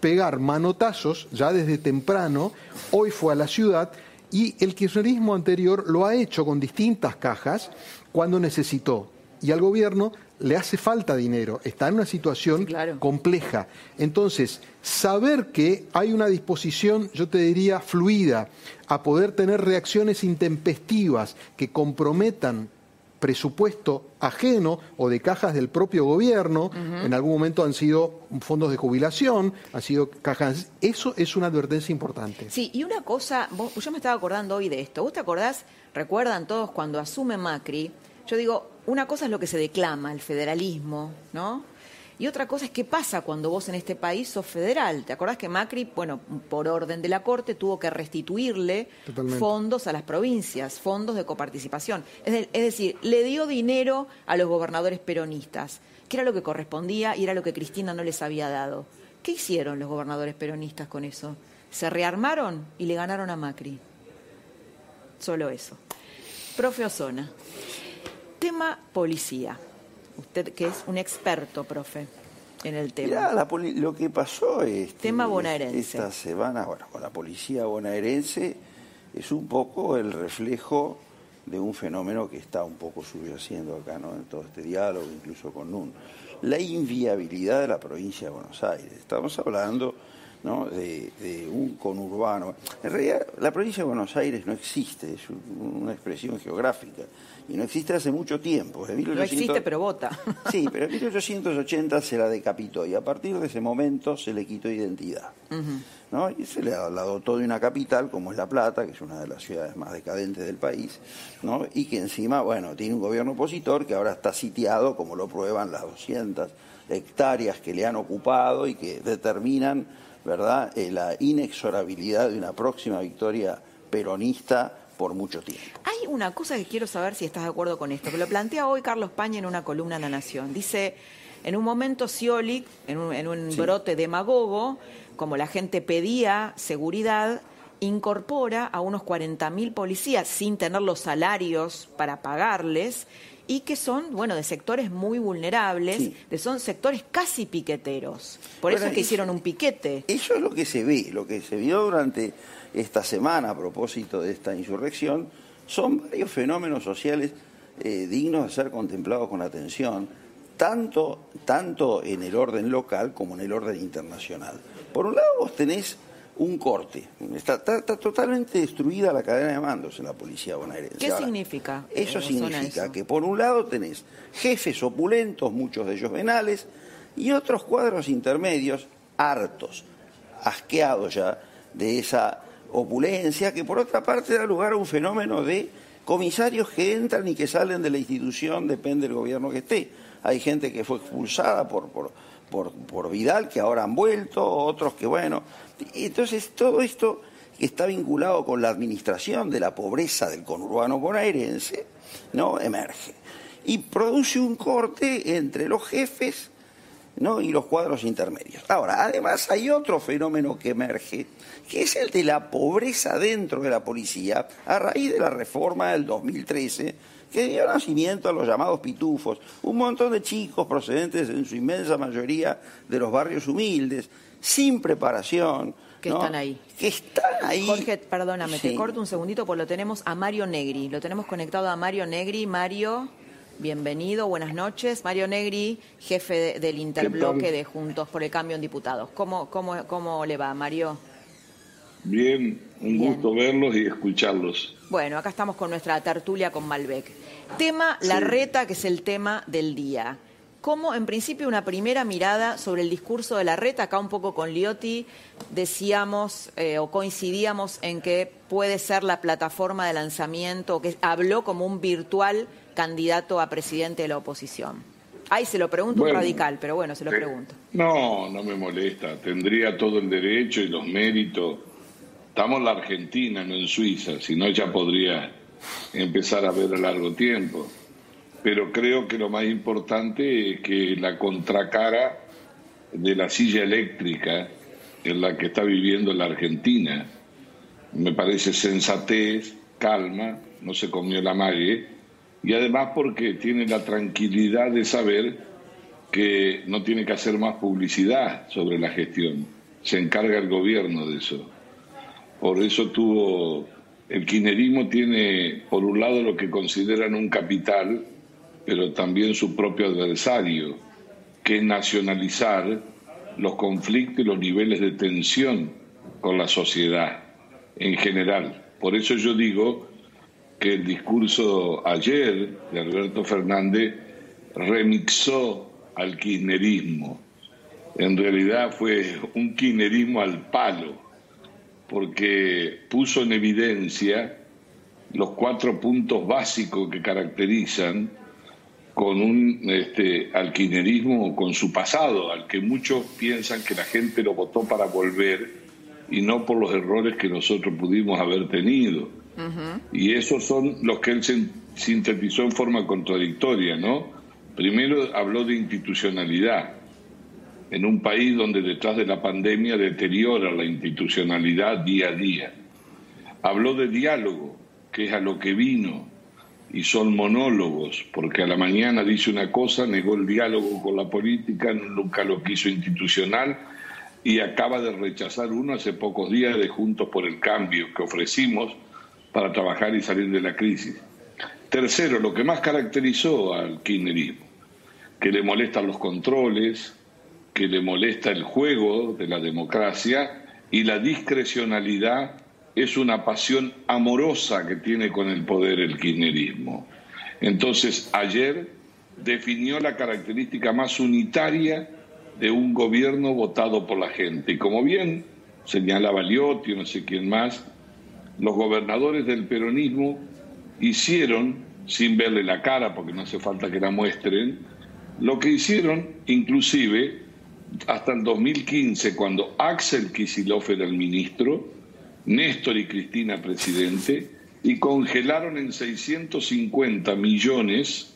pegar manotazos ya desde temprano, hoy fue a la ciudad y el kirchnerismo anterior lo ha hecho con distintas cajas cuando necesitó. Y al gobierno le hace falta dinero, está en una situación compleja. Entonces, saber que hay una disposición, yo te diría, fluida, a poder tener reacciones intempestivas que comprometan presupuesto ajeno o de cajas del propio gobierno, en algún momento han sido fondos de jubilación, han sido cajas. Eso es una advertencia importante. Sí, y una cosa, yo me estaba acordando hoy de esto. ¿Vos te acordás? Recuerdan todos cuando asume Macri. Yo digo, una cosa es lo que se declama, el federalismo, ¿no? Y otra cosa es qué pasa cuando vos en este país sos federal. ¿Te acordás que Macri, bueno, por orden de la Corte, tuvo que restituirle fondos a las provincias, fondos de coparticipación? Es, decir, le dio dinero a los gobernadores peronistas, que era lo que correspondía y era lo que Cristina no les había dado. ¿Qué hicieron los gobernadores peronistas con eso? Se rearmaron y le ganaron a Macri. Solo eso. Profe Osona, tema policía. Usted que es un experto, profe, en el tema. lo que pasó es tema bonaerense. esta semana, bueno, con la policía bonaerense es un poco el reflejo de un fenómeno que está un poco subyaciendo acá, ¿no? En todo este diálogo, incluso con NUN. La inviabilidad de la provincia de Buenos Aires. Estamos hablando ¿no? de, de, un conurbano. En realidad, la provincia de Buenos Aires no existe, es una expresión geográfica y no existe hace mucho tiempo. no existe, pero vota. Sí, (laughs) pero en 1880 se la decapitó y a partir de ese momento se le quitó identidad. ¿no? Y se le la dotó de una capital como es La Plata, que es una de las ciudades más decadentes del país, ¿no? y que encima, bueno, tiene un gobierno opositor que ahora está sitiado, como lo prueban las 200 hectáreas que le han ocupado y que determinan, ¿verdad?, eh, la inexorabilidad de una próxima victoria peronista por mucho tiempo. Hay una cosa que quiero saber si estás de acuerdo con esto, que lo plantea hoy Carlos Paña en una columna en La Nación. Dice, en un momento Scioli, en un, brote demagogo, como la gente pedía seguridad, incorpora a unos 40.000 policías sin tener los salarios para pagarles y que son, bueno, de sectores muy vulnerables, de son sectores casi piqueteros. Por eso es que hicieron un piquete. Eso es lo que se ve, lo que se vio durante esta semana a propósito de esta insurrección, son varios fenómenos sociales eh, dignos de ser contemplados con atención, tanto, tanto en el orden local como en el orden internacional. Por un lado vos tenés un corte. Está, totalmente destruida la cadena de mandos en la policía bonaerense. ¿Qué significa? Eso significa que por un lado tenés jefes opulentos, muchos de ellos venales, y otros cuadros intermedios hartos, asqueados ya de esa opulencia, que por otra parte da lugar a un fenómeno de comisarios que entran y que salen de la institución, depende del gobierno que esté. Hay gente que fue expulsada por, por, por, Vidal, que ahora han vuelto, otros que, bueno. Entonces, todo esto que está vinculado con la administración de la pobreza del conurbano bonaerense, ¿no? emerge. Y produce un corte entre los jefes ¿no? y los cuadros intermedios. Ahora, además hay otro fenómeno que emerge, que es el de la pobreza dentro de la policía a raíz de la reforma del 2013 que dio nacimiento a los llamados pitufos, un montón de chicos procedentes en su inmensa mayoría de los barrios humildes, sin preparación. Que están ahí. Que están ahí. Jorge, perdóname, te corto un segundito porque lo tenemos a Mario Negri. Lo tenemos conectado a Mario Negri. Mario, bienvenido, buenas noches. Mario Negri, jefe del interbloque de Juntos por el Cambio en Diputados. ¿Cómo, cómo, cómo le va, Mario? Bien, un gusto verlos y escucharlos. Bueno, acá estamos con nuestra tertulia con Malbec. Tema La Reta, que es el tema del día. Como en principio una primera mirada sobre el discurso de la reta, acá un poco con Liotti decíamos eh, o coincidíamos en que puede ser la plataforma de lanzamiento, que habló como un virtual candidato a presidente de la oposición. Ahí se lo pregunto un radical, pero bueno, se lo pregunto. No, no me molesta. Tendría todo el derecho y los méritos Estamos en la Argentina, no en Suiza, si no ya podría empezar a ver a largo tiempo. Pero creo que lo más importante es que la contracara de la silla eléctrica en la que está viviendo la Argentina, me parece sensatez, calma, no se comió la mague, y además porque tiene la tranquilidad de saber que no tiene que hacer más publicidad sobre la gestión, se encarga el gobierno de eso. Por eso tuvo, el kirchnerismo tiene por un lado lo que consideran un capital, pero también su propio adversario, que es nacionalizar los conflictos y los niveles de tensión con la sociedad en general. Por eso yo digo que el discurso ayer de Alberto Fernández remixó al kirchnerismo. En realidad fue un kirchnerismo al palo porque puso en evidencia los cuatro puntos básicos que caracterizan con un este, alquinerismo, con su pasado, al que muchos piensan que la gente lo votó para volver y no por los errores que nosotros pudimos haber tenido. Y esos son los que él sintetizó en forma contradictoria, ¿no? Primero habló de institucionalidad, en un país donde detrás de la pandemia deteriora la institucionalidad día a día. Habló de diálogo, que es a lo que vino, y son monólogos, porque a la mañana dice una cosa, negó el diálogo con la política, nunca lo quiso institucional y acaba de rechazar uno hace pocos días de Juntos por el Cambio que ofrecimos para trabajar y salir de la crisis. Tercero, lo que más caracterizó al kirchnerismo, que le molestan los controles, que le molesta el juego de la democracia y la discrecionalidad es una pasión amorosa que tiene con el poder el kirchnerismo. Entonces, ayer definió la característica más unitaria de un gobierno votado por la gente. Y como bien señalaba Liotti, no sé quién más, los gobernadores del peronismo hicieron, sin verle la cara, porque no hace falta que la muestren, lo que hicieron inclusive hasta el 2015, cuando Axel Kicillof era el ministro, Néstor y Cristina presidente, y congelaron en 650 millones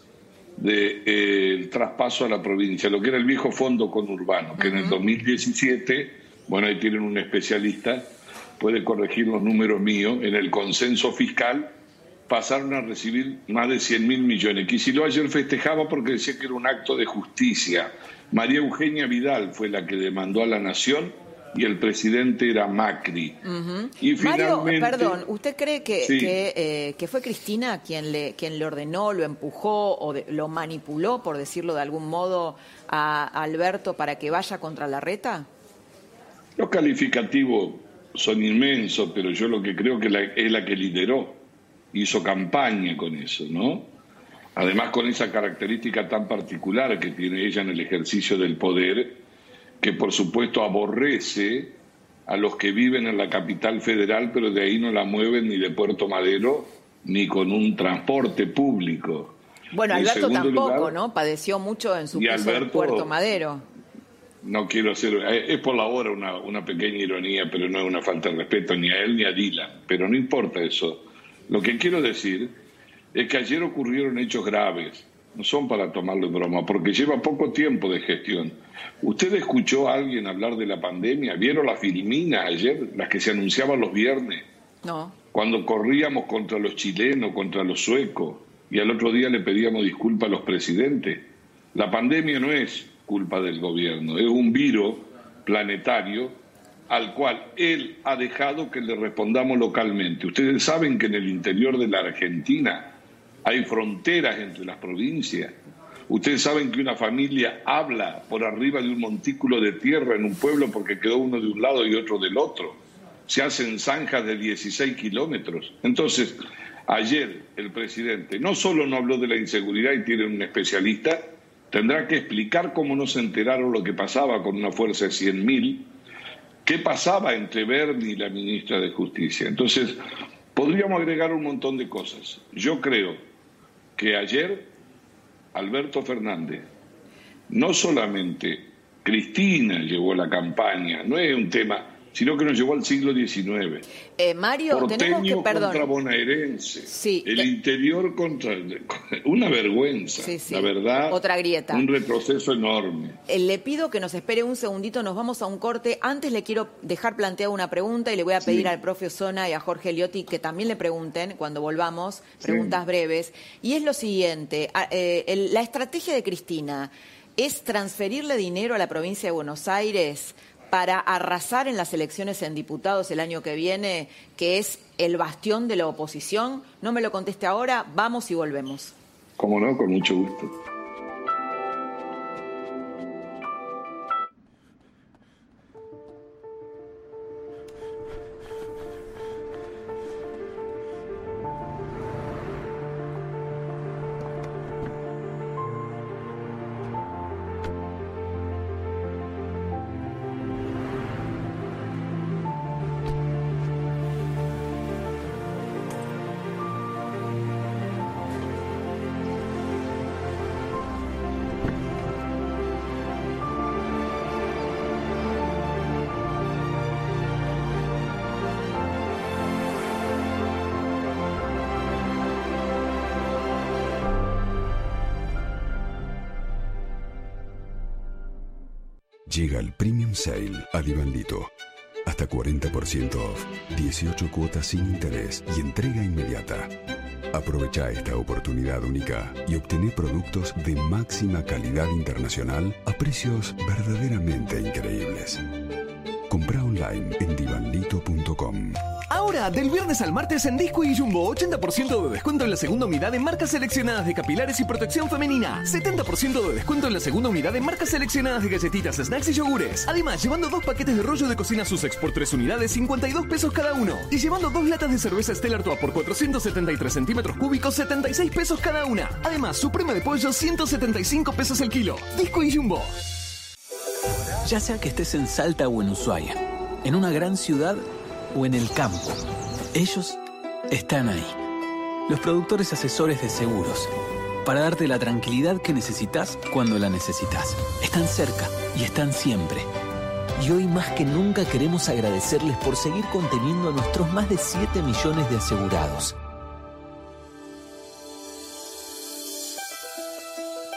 de, eh, traspaso a la provincia, lo que era el viejo fondo conurbano, que en el 2017, bueno, ahí tienen un especialista, puede corregir los números míos, en el consenso fiscal pasaron a recibir más de 100 mil millones. Quisilo ayer festejaba porque decía que era un acto de justicia. María Eugenia Vidal fue la que demandó a la Nación y el presidente era Macri. y Mario, perdón, ¿usted cree que, eh, que, fue Cristina quien le, quien le ordenó, lo empujó o lo manipuló, por decirlo de algún modo, a Alberto para que vaya contra la reta? Los calificativos son inmensos, pero yo lo que creo que es la que lideró, hizo campaña con eso, ¿no? Además con esa característica tan particular que tiene ella en el ejercicio del poder, que por supuesto aborrece a los que viven en la capital federal, pero de ahí no la mueven ni de Puerto Madero ni con un transporte público. Bueno, Alberto tampoco, ¿no? Padeció mucho en su piso en Puerto Madero. No quiero hacer, eh, es por la hora una, una pequeña ironía, pero no es una falta de respeto ni a él ni a Dylan, pero no importa eso. Lo que quiero decir es que ayer ocurrieron hechos graves, no son para tomarlo en broma, porque lleva poco tiempo de gestión. ¿Usted escuchó a alguien hablar de la pandemia? ¿Vieron la filmina ayer, las que se anunciaban los viernes? No. Cuando corríamos contra los chilenos, contra los suecos, y al otro día le pedíamos disculpas a los presidentes. La pandemia no es culpa del gobierno, es un virus planetario al cual él ha dejado que le respondamos localmente. Ustedes saben que en el interior de la Argentina hay fronteras entre las provincias. Ustedes saben que una familia habla por arriba de un montículo de tierra en un pueblo porque quedó uno de un lado y otro del otro. Se hacen zanjas de 16 kilómetros. Entonces, ayer el presidente no solo no habló de la inseguridad y tiene un especialista, tendrá que explicar cómo no se enteraron lo que pasaba con una fuerza de 100.000, qué pasaba entre Berni y la ministra de Justicia. Entonces, podríamos agregar un montón de cosas. Yo creo que ayer Alberto Fernández, no solamente Cristina llevó la campaña, no es un tema sino que nos llevó al siglo XIX. Eh, Mario, tenemos que, perdón. contra bonaerense. Sí, el interior contra... (laughs) Una vergüenza, la verdad. Otra grieta. Un retroceso enorme. Eh, le pido que nos espere un segundito, nos vamos a un corte. Antes le quiero dejar planteada una pregunta y le voy a pedir al profe Zona y a Jorge Liotti que también le pregunten cuando volvamos, preguntas breves. Y es lo siguiente, eh, la estrategia de Cristina es transferirle dinero a la provincia de Buenos Aires para arrasar en las elecciones en diputados el año que viene, que es el bastión de la oposición? No me lo conteste ahora, vamos y volvemos. Como no, con mucho gusto. Llega el Premium Sale a. Hasta 40% off, 18 cuotas sin interés y entrega inmediata. Aprovecha esta oportunidad única y obtener productos de máxima calidad internacional a precios verdaderamente increíbles. Compra online en divanlito.com. Ahora, del viernes al martes en Disco y Jumbo, 80% de descuento en la segunda unidad en marcas seleccionadas de capilares y protección femenina. 70% de descuento en la segunda unidad en marcas seleccionadas de galletitas, snacks y yogures. Además, llevando dos paquetes de rollo de cocina Sussex por tres unidades, 52 pesos cada uno. Y llevando dos latas de cerveza Stella Artois por 473 centímetros cúbicos, 76 pesos cada una. Además, suprema de pollo, 175 pesos el kilo. Disco y Jumbo. Ya sea que estés en Salta o en Ushuaia, en una gran ciudad o en el campo, ellos están ahí. Los productores asesores de seguros, para darte la tranquilidad que necesitas cuando la necesitas. Están cerca y están siempre. Y hoy más que nunca queremos agradecerles por seguir conteniendo a nuestros más de 7 millones de asegurados.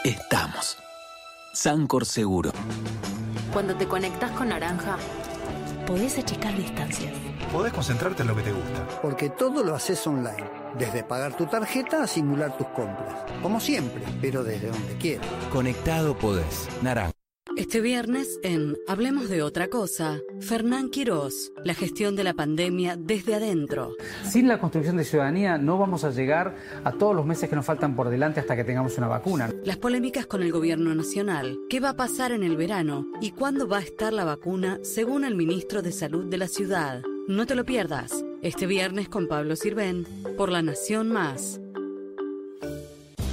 Estamos. Sancor Seguro. Cuando te conectas con Naranja, podés achicar distancias. Podés concentrarte en lo que te gusta. Porque todo lo haces online. Desde pagar tu tarjeta a simular tus compras. Como siempre, pero desde donde quieras. Conectado podés. Naranja. Este viernes en Hablemos de otra cosa, Fernán Quirós, la gestión de la pandemia desde adentro. Sin la construcción de ciudadanía no vamos a llegar a todos los meses que nos faltan por delante hasta que tengamos una vacuna. Las polémicas con el gobierno nacional, qué va a pasar en el verano y cuándo va a estar la vacuna según el ministro de Salud de la ciudad. No te lo pierdas, este viernes con Pablo Sirven, por La Nación Más.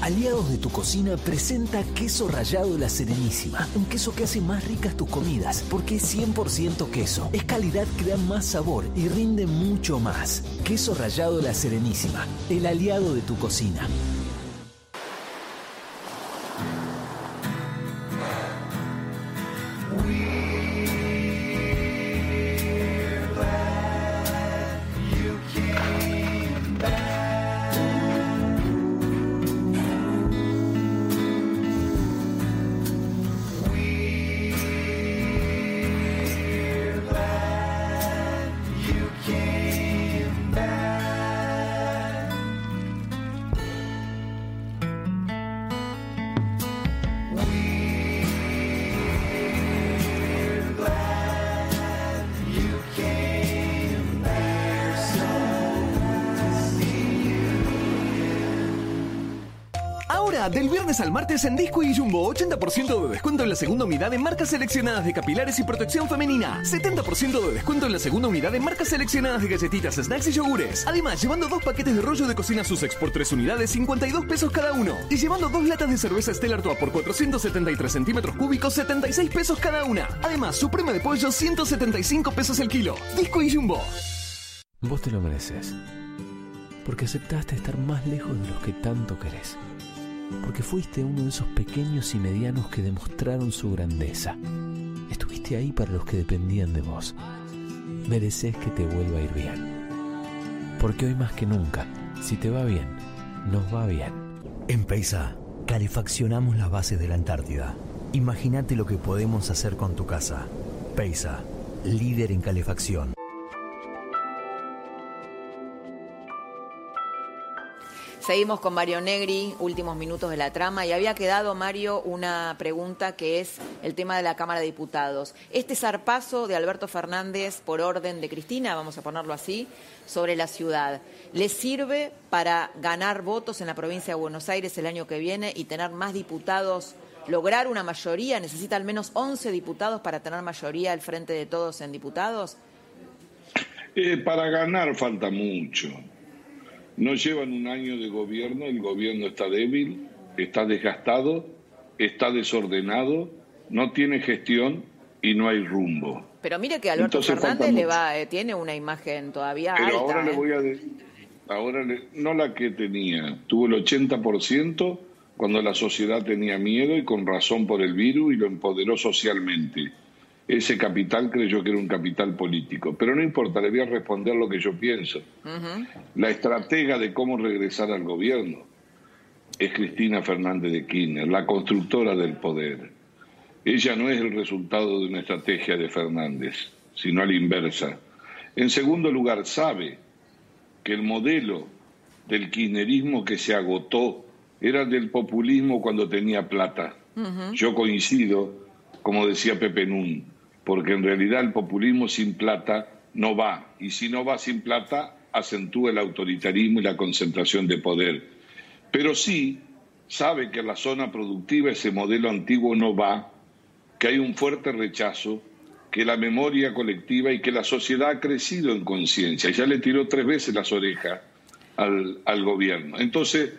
Aliados de tu cocina presenta queso rallado La Serenísima. Un queso que hace más ricas tus comidas, porque es 100% queso. Es calidad que da más sabor y rinde mucho más. Queso rallado La Serenísima, el aliado de tu cocina. Del viernes al martes en Disco y Jumbo, 80% de descuento en la segunda unidad en marcas seleccionadas de capilares y protección femenina. 70% de descuento en la segunda unidad en marcas seleccionadas de galletitas, snacks y yogures. Además, llevando dos paquetes de rollo de cocina Sussex por tres unidades, 52 pesos cada uno. Y llevando dos latas de cerveza Stella Artois por 473 centímetros cúbicos, 76 pesos cada una. Además, suprema de pollo, 175 pesos el kilo. Disco y Jumbo. Vos te lo mereces. Porque aceptaste estar más lejos de los que tanto querés. Porque fuiste uno de esos pequeños y medianos que demostraron su grandeza. Estuviste ahí para los que dependían de vos. Mereces que te vuelva a ir bien. Porque hoy más que nunca, si te va bien, nos va bien. En Peisa, calefaccionamos las bases de la Antártida. Imagínate lo que podemos hacer con tu casa. Peisa, líder en calefacción. Seguimos con Mario Negri, últimos minutos de la trama, y había quedado, Mario, una pregunta que es el tema de la Cámara de Diputados. Este zarpazo de Alberto Fernández por orden de Cristina, vamos a ponerlo así, sobre la ciudad, ¿le sirve para ganar votos en la provincia de Buenos Aires el año que viene y tener más diputados? ¿Lograr una mayoría? ¿Necesita al menos 11 diputados para tener mayoría al frente de todos en diputados? Eh, para ganar falta mucho. No llevan un año de gobierno, el gobierno está débil, está desgastado, está desordenado, no tiene gestión y no hay rumbo. Pero mire que Alberto Fernández le va, eh, tiene una imagen todavía Pero alta. ahora le eh. voy a decir, ahora le- no la que tenía, tuvo el 80% cuando la sociedad tenía miedo y con razón por el virus y lo empoderó socialmente. Ese capital creyó que era un capital político. Pero no importa, le voy a responder lo que yo pienso. La estratega de cómo regresar al gobierno es Cristina Fernández de Kirchner, la constructora del poder. Ella no es el resultado de una estrategia de Fernández, sino a la inversa. En segundo lugar, sabe que el modelo del kirchnerismo que se agotó era del populismo cuando tenía plata. Yo coincido, como decía Pepe Nun, porque en realidad el populismo sin plata no va, y si no va sin plata, acentúa el autoritarismo y la concentración de poder. Pero sí sabe que la zona productiva ese modelo antiguo no va, que hay un fuerte rechazo, que la memoria colectiva y que la sociedad ha crecido en conciencia. Ya le tiró tres veces las orejas al, al gobierno. Entonces,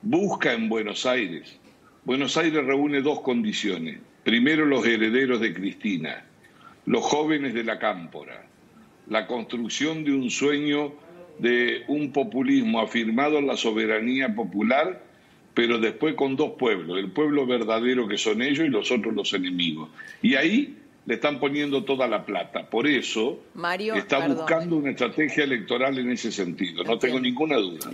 busca en Buenos Aires. Buenos Aires reúne dos condiciones. Primero, los herederos de Cristina, los jóvenes de la cámpora, la construcción de un sueño de un populismo afirmado en la soberanía popular, pero después con dos pueblos, el pueblo verdadero que son ellos y los otros los enemigos. Y ahí le están poniendo toda la plata. Por eso está buscando una estrategia electoral en ese sentido, no tengo ninguna duda.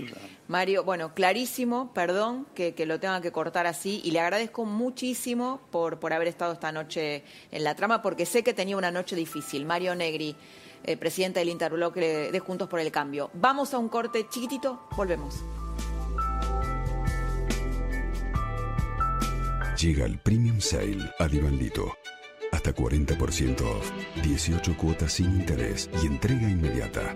Mario, bueno, clarísimo, perdón que, lo tenga que cortar así y le agradezco muchísimo por, por haber estado esta noche en la trama porque sé que tenía una noche difícil. Mario Negri, eh, presidente del Interbloque de Juntos por el Cambio. Vamos a un corte chiquitito, volvemos. Llega el Premium Sale a Divandito. Hasta 40% off, 18 cuotas sin interés y entrega inmediata.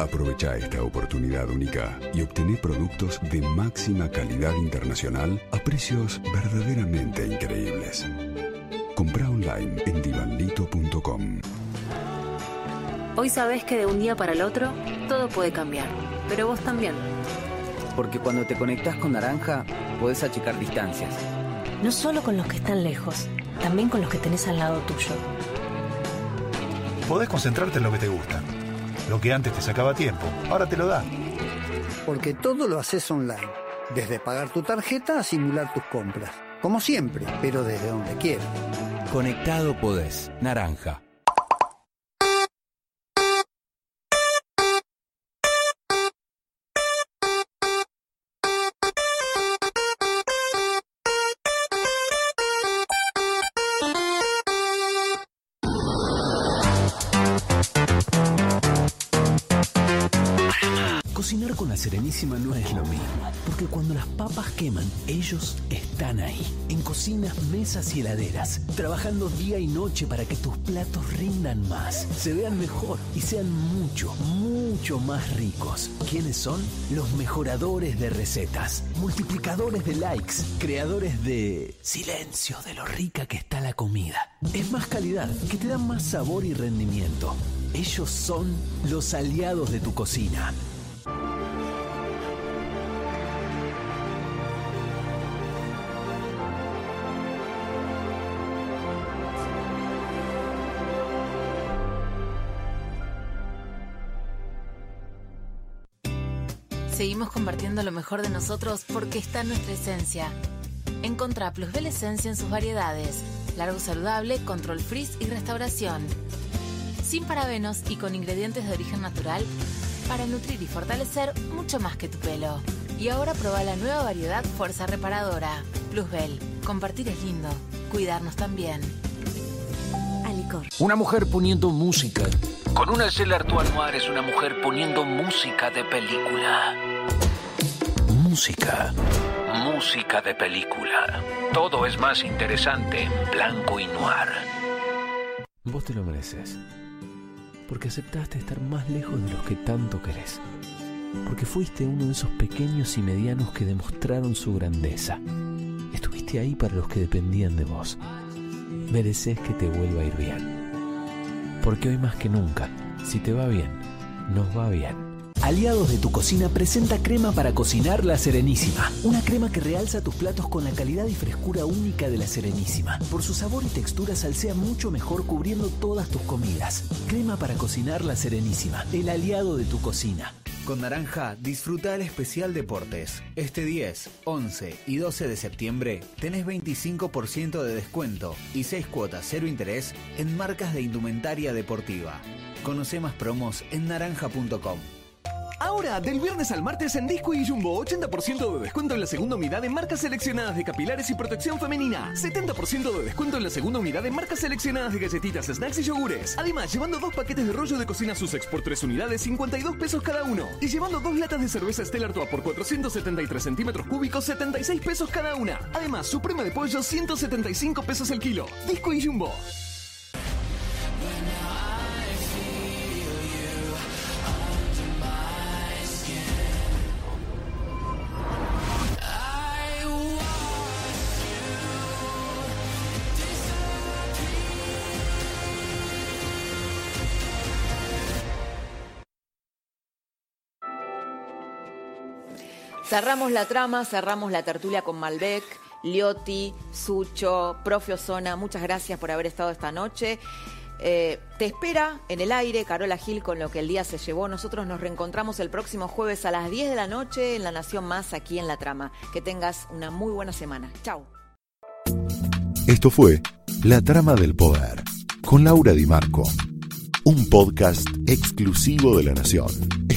Aprovecha esta oportunidad única y obtené productos de máxima calidad internacional a precios verdaderamente increíbles. Compra online en divandito.com. Hoy sabes que de un día para el otro todo puede cambiar, pero vos también. Porque cuando te conectas con Naranja, podés achicar distancias. No solo con los que están lejos, también con los que tenés al lado tuyo. Podés concentrarte en lo que te gusta. Lo que antes te sacaba tiempo, ahora te lo da. Porque todo lo haces online. Desde pagar tu tarjeta a simular tus compras. Como siempre, pero desde donde quieras. Conectado podés. Naranja. Serenísima no es lo mismo, porque cuando las papas queman, ellos están ahí, en cocinas, mesas y heladeras, trabajando día y noche para que tus platos rindan más, se vean mejor y sean mucho, mucho más ricos. ¿Quiénes son? Los mejoradores de recetas, multiplicadores de likes, creadores de silencio de lo rica que está la comida. Es más calidad, que te dan más sabor y rendimiento. Ellos son los aliados de tu cocina. Seguimos compartiendo lo mejor de nosotros porque está en nuestra esencia. Encontrá Plusbel Esencia en sus variedades. Largo saludable, control freeze y restauración. Sin parabenos y con ingredientes de origen natural para nutrir y fortalecer mucho más que tu pelo. Y ahora prueba la nueva variedad Fuerza Reparadora. Plusbel. Compartir es lindo. Cuidarnos también. Alicor. Una mujer poniendo música. Con una Cel Artois Noir es una mujer poniendo música de película. Música. Música de película. Todo es más interesante en blanco y noir. Vos te lo mereces. Porque aceptaste estar más lejos de los que tanto querés. Porque fuiste uno de esos pequeños y medianos que demostraron su grandeza. Estuviste ahí para los que dependían de vos. Mereces que te vuelva a ir bien. Porque hoy más que nunca, si te va bien, nos va bien. Aliados de tu cocina presenta crema para cocinar La Serenísima. Una crema que realza tus platos con la calidad y frescura única de La Serenísima. Por su sabor y textura salsea mucho mejor cubriendo todas tus comidas. Crema para cocinar La Serenísima. El aliado de tu cocina. Con Naranja, disfruta el especial Deportes. Este 10, 11 y 12 de septiembre tenés 25% de descuento y 6 cuotas cero interés en marcas de indumentaria deportiva. Conoce más promos en naranja.com. Ahora, del viernes al martes en Disco y Jumbo, 80% de descuento en la segunda unidad en marcas seleccionadas de capilares y protección femenina. 70% de descuento en la segunda unidad en marcas seleccionadas de galletitas, snacks y yogures. Además, llevando dos paquetes de rollo de cocina Sussex por tres unidades, 52 pesos cada uno. Y llevando dos latas de cerveza Stella Artois por 473 centímetros cúbicos, 76 pesos cada una. Además, suprema de pollo, 175 pesos el kilo. Disco y Jumbo. Cerramos la trama, cerramos la tertulia con Malbec, Liotti, Sucho, Profe Osona. Muchas gracias por haber estado esta noche. Eh, te espera en el aire Carola Gil con lo que el día se llevó. Nosotros nos reencontramos el próximo jueves a las 10 de la noche en La Nación Más, aquí en La Trama. Que tengas una muy buena semana. Chao. Esto fue La Trama del Poder con Laura Di Marco, un podcast exclusivo de La Nación.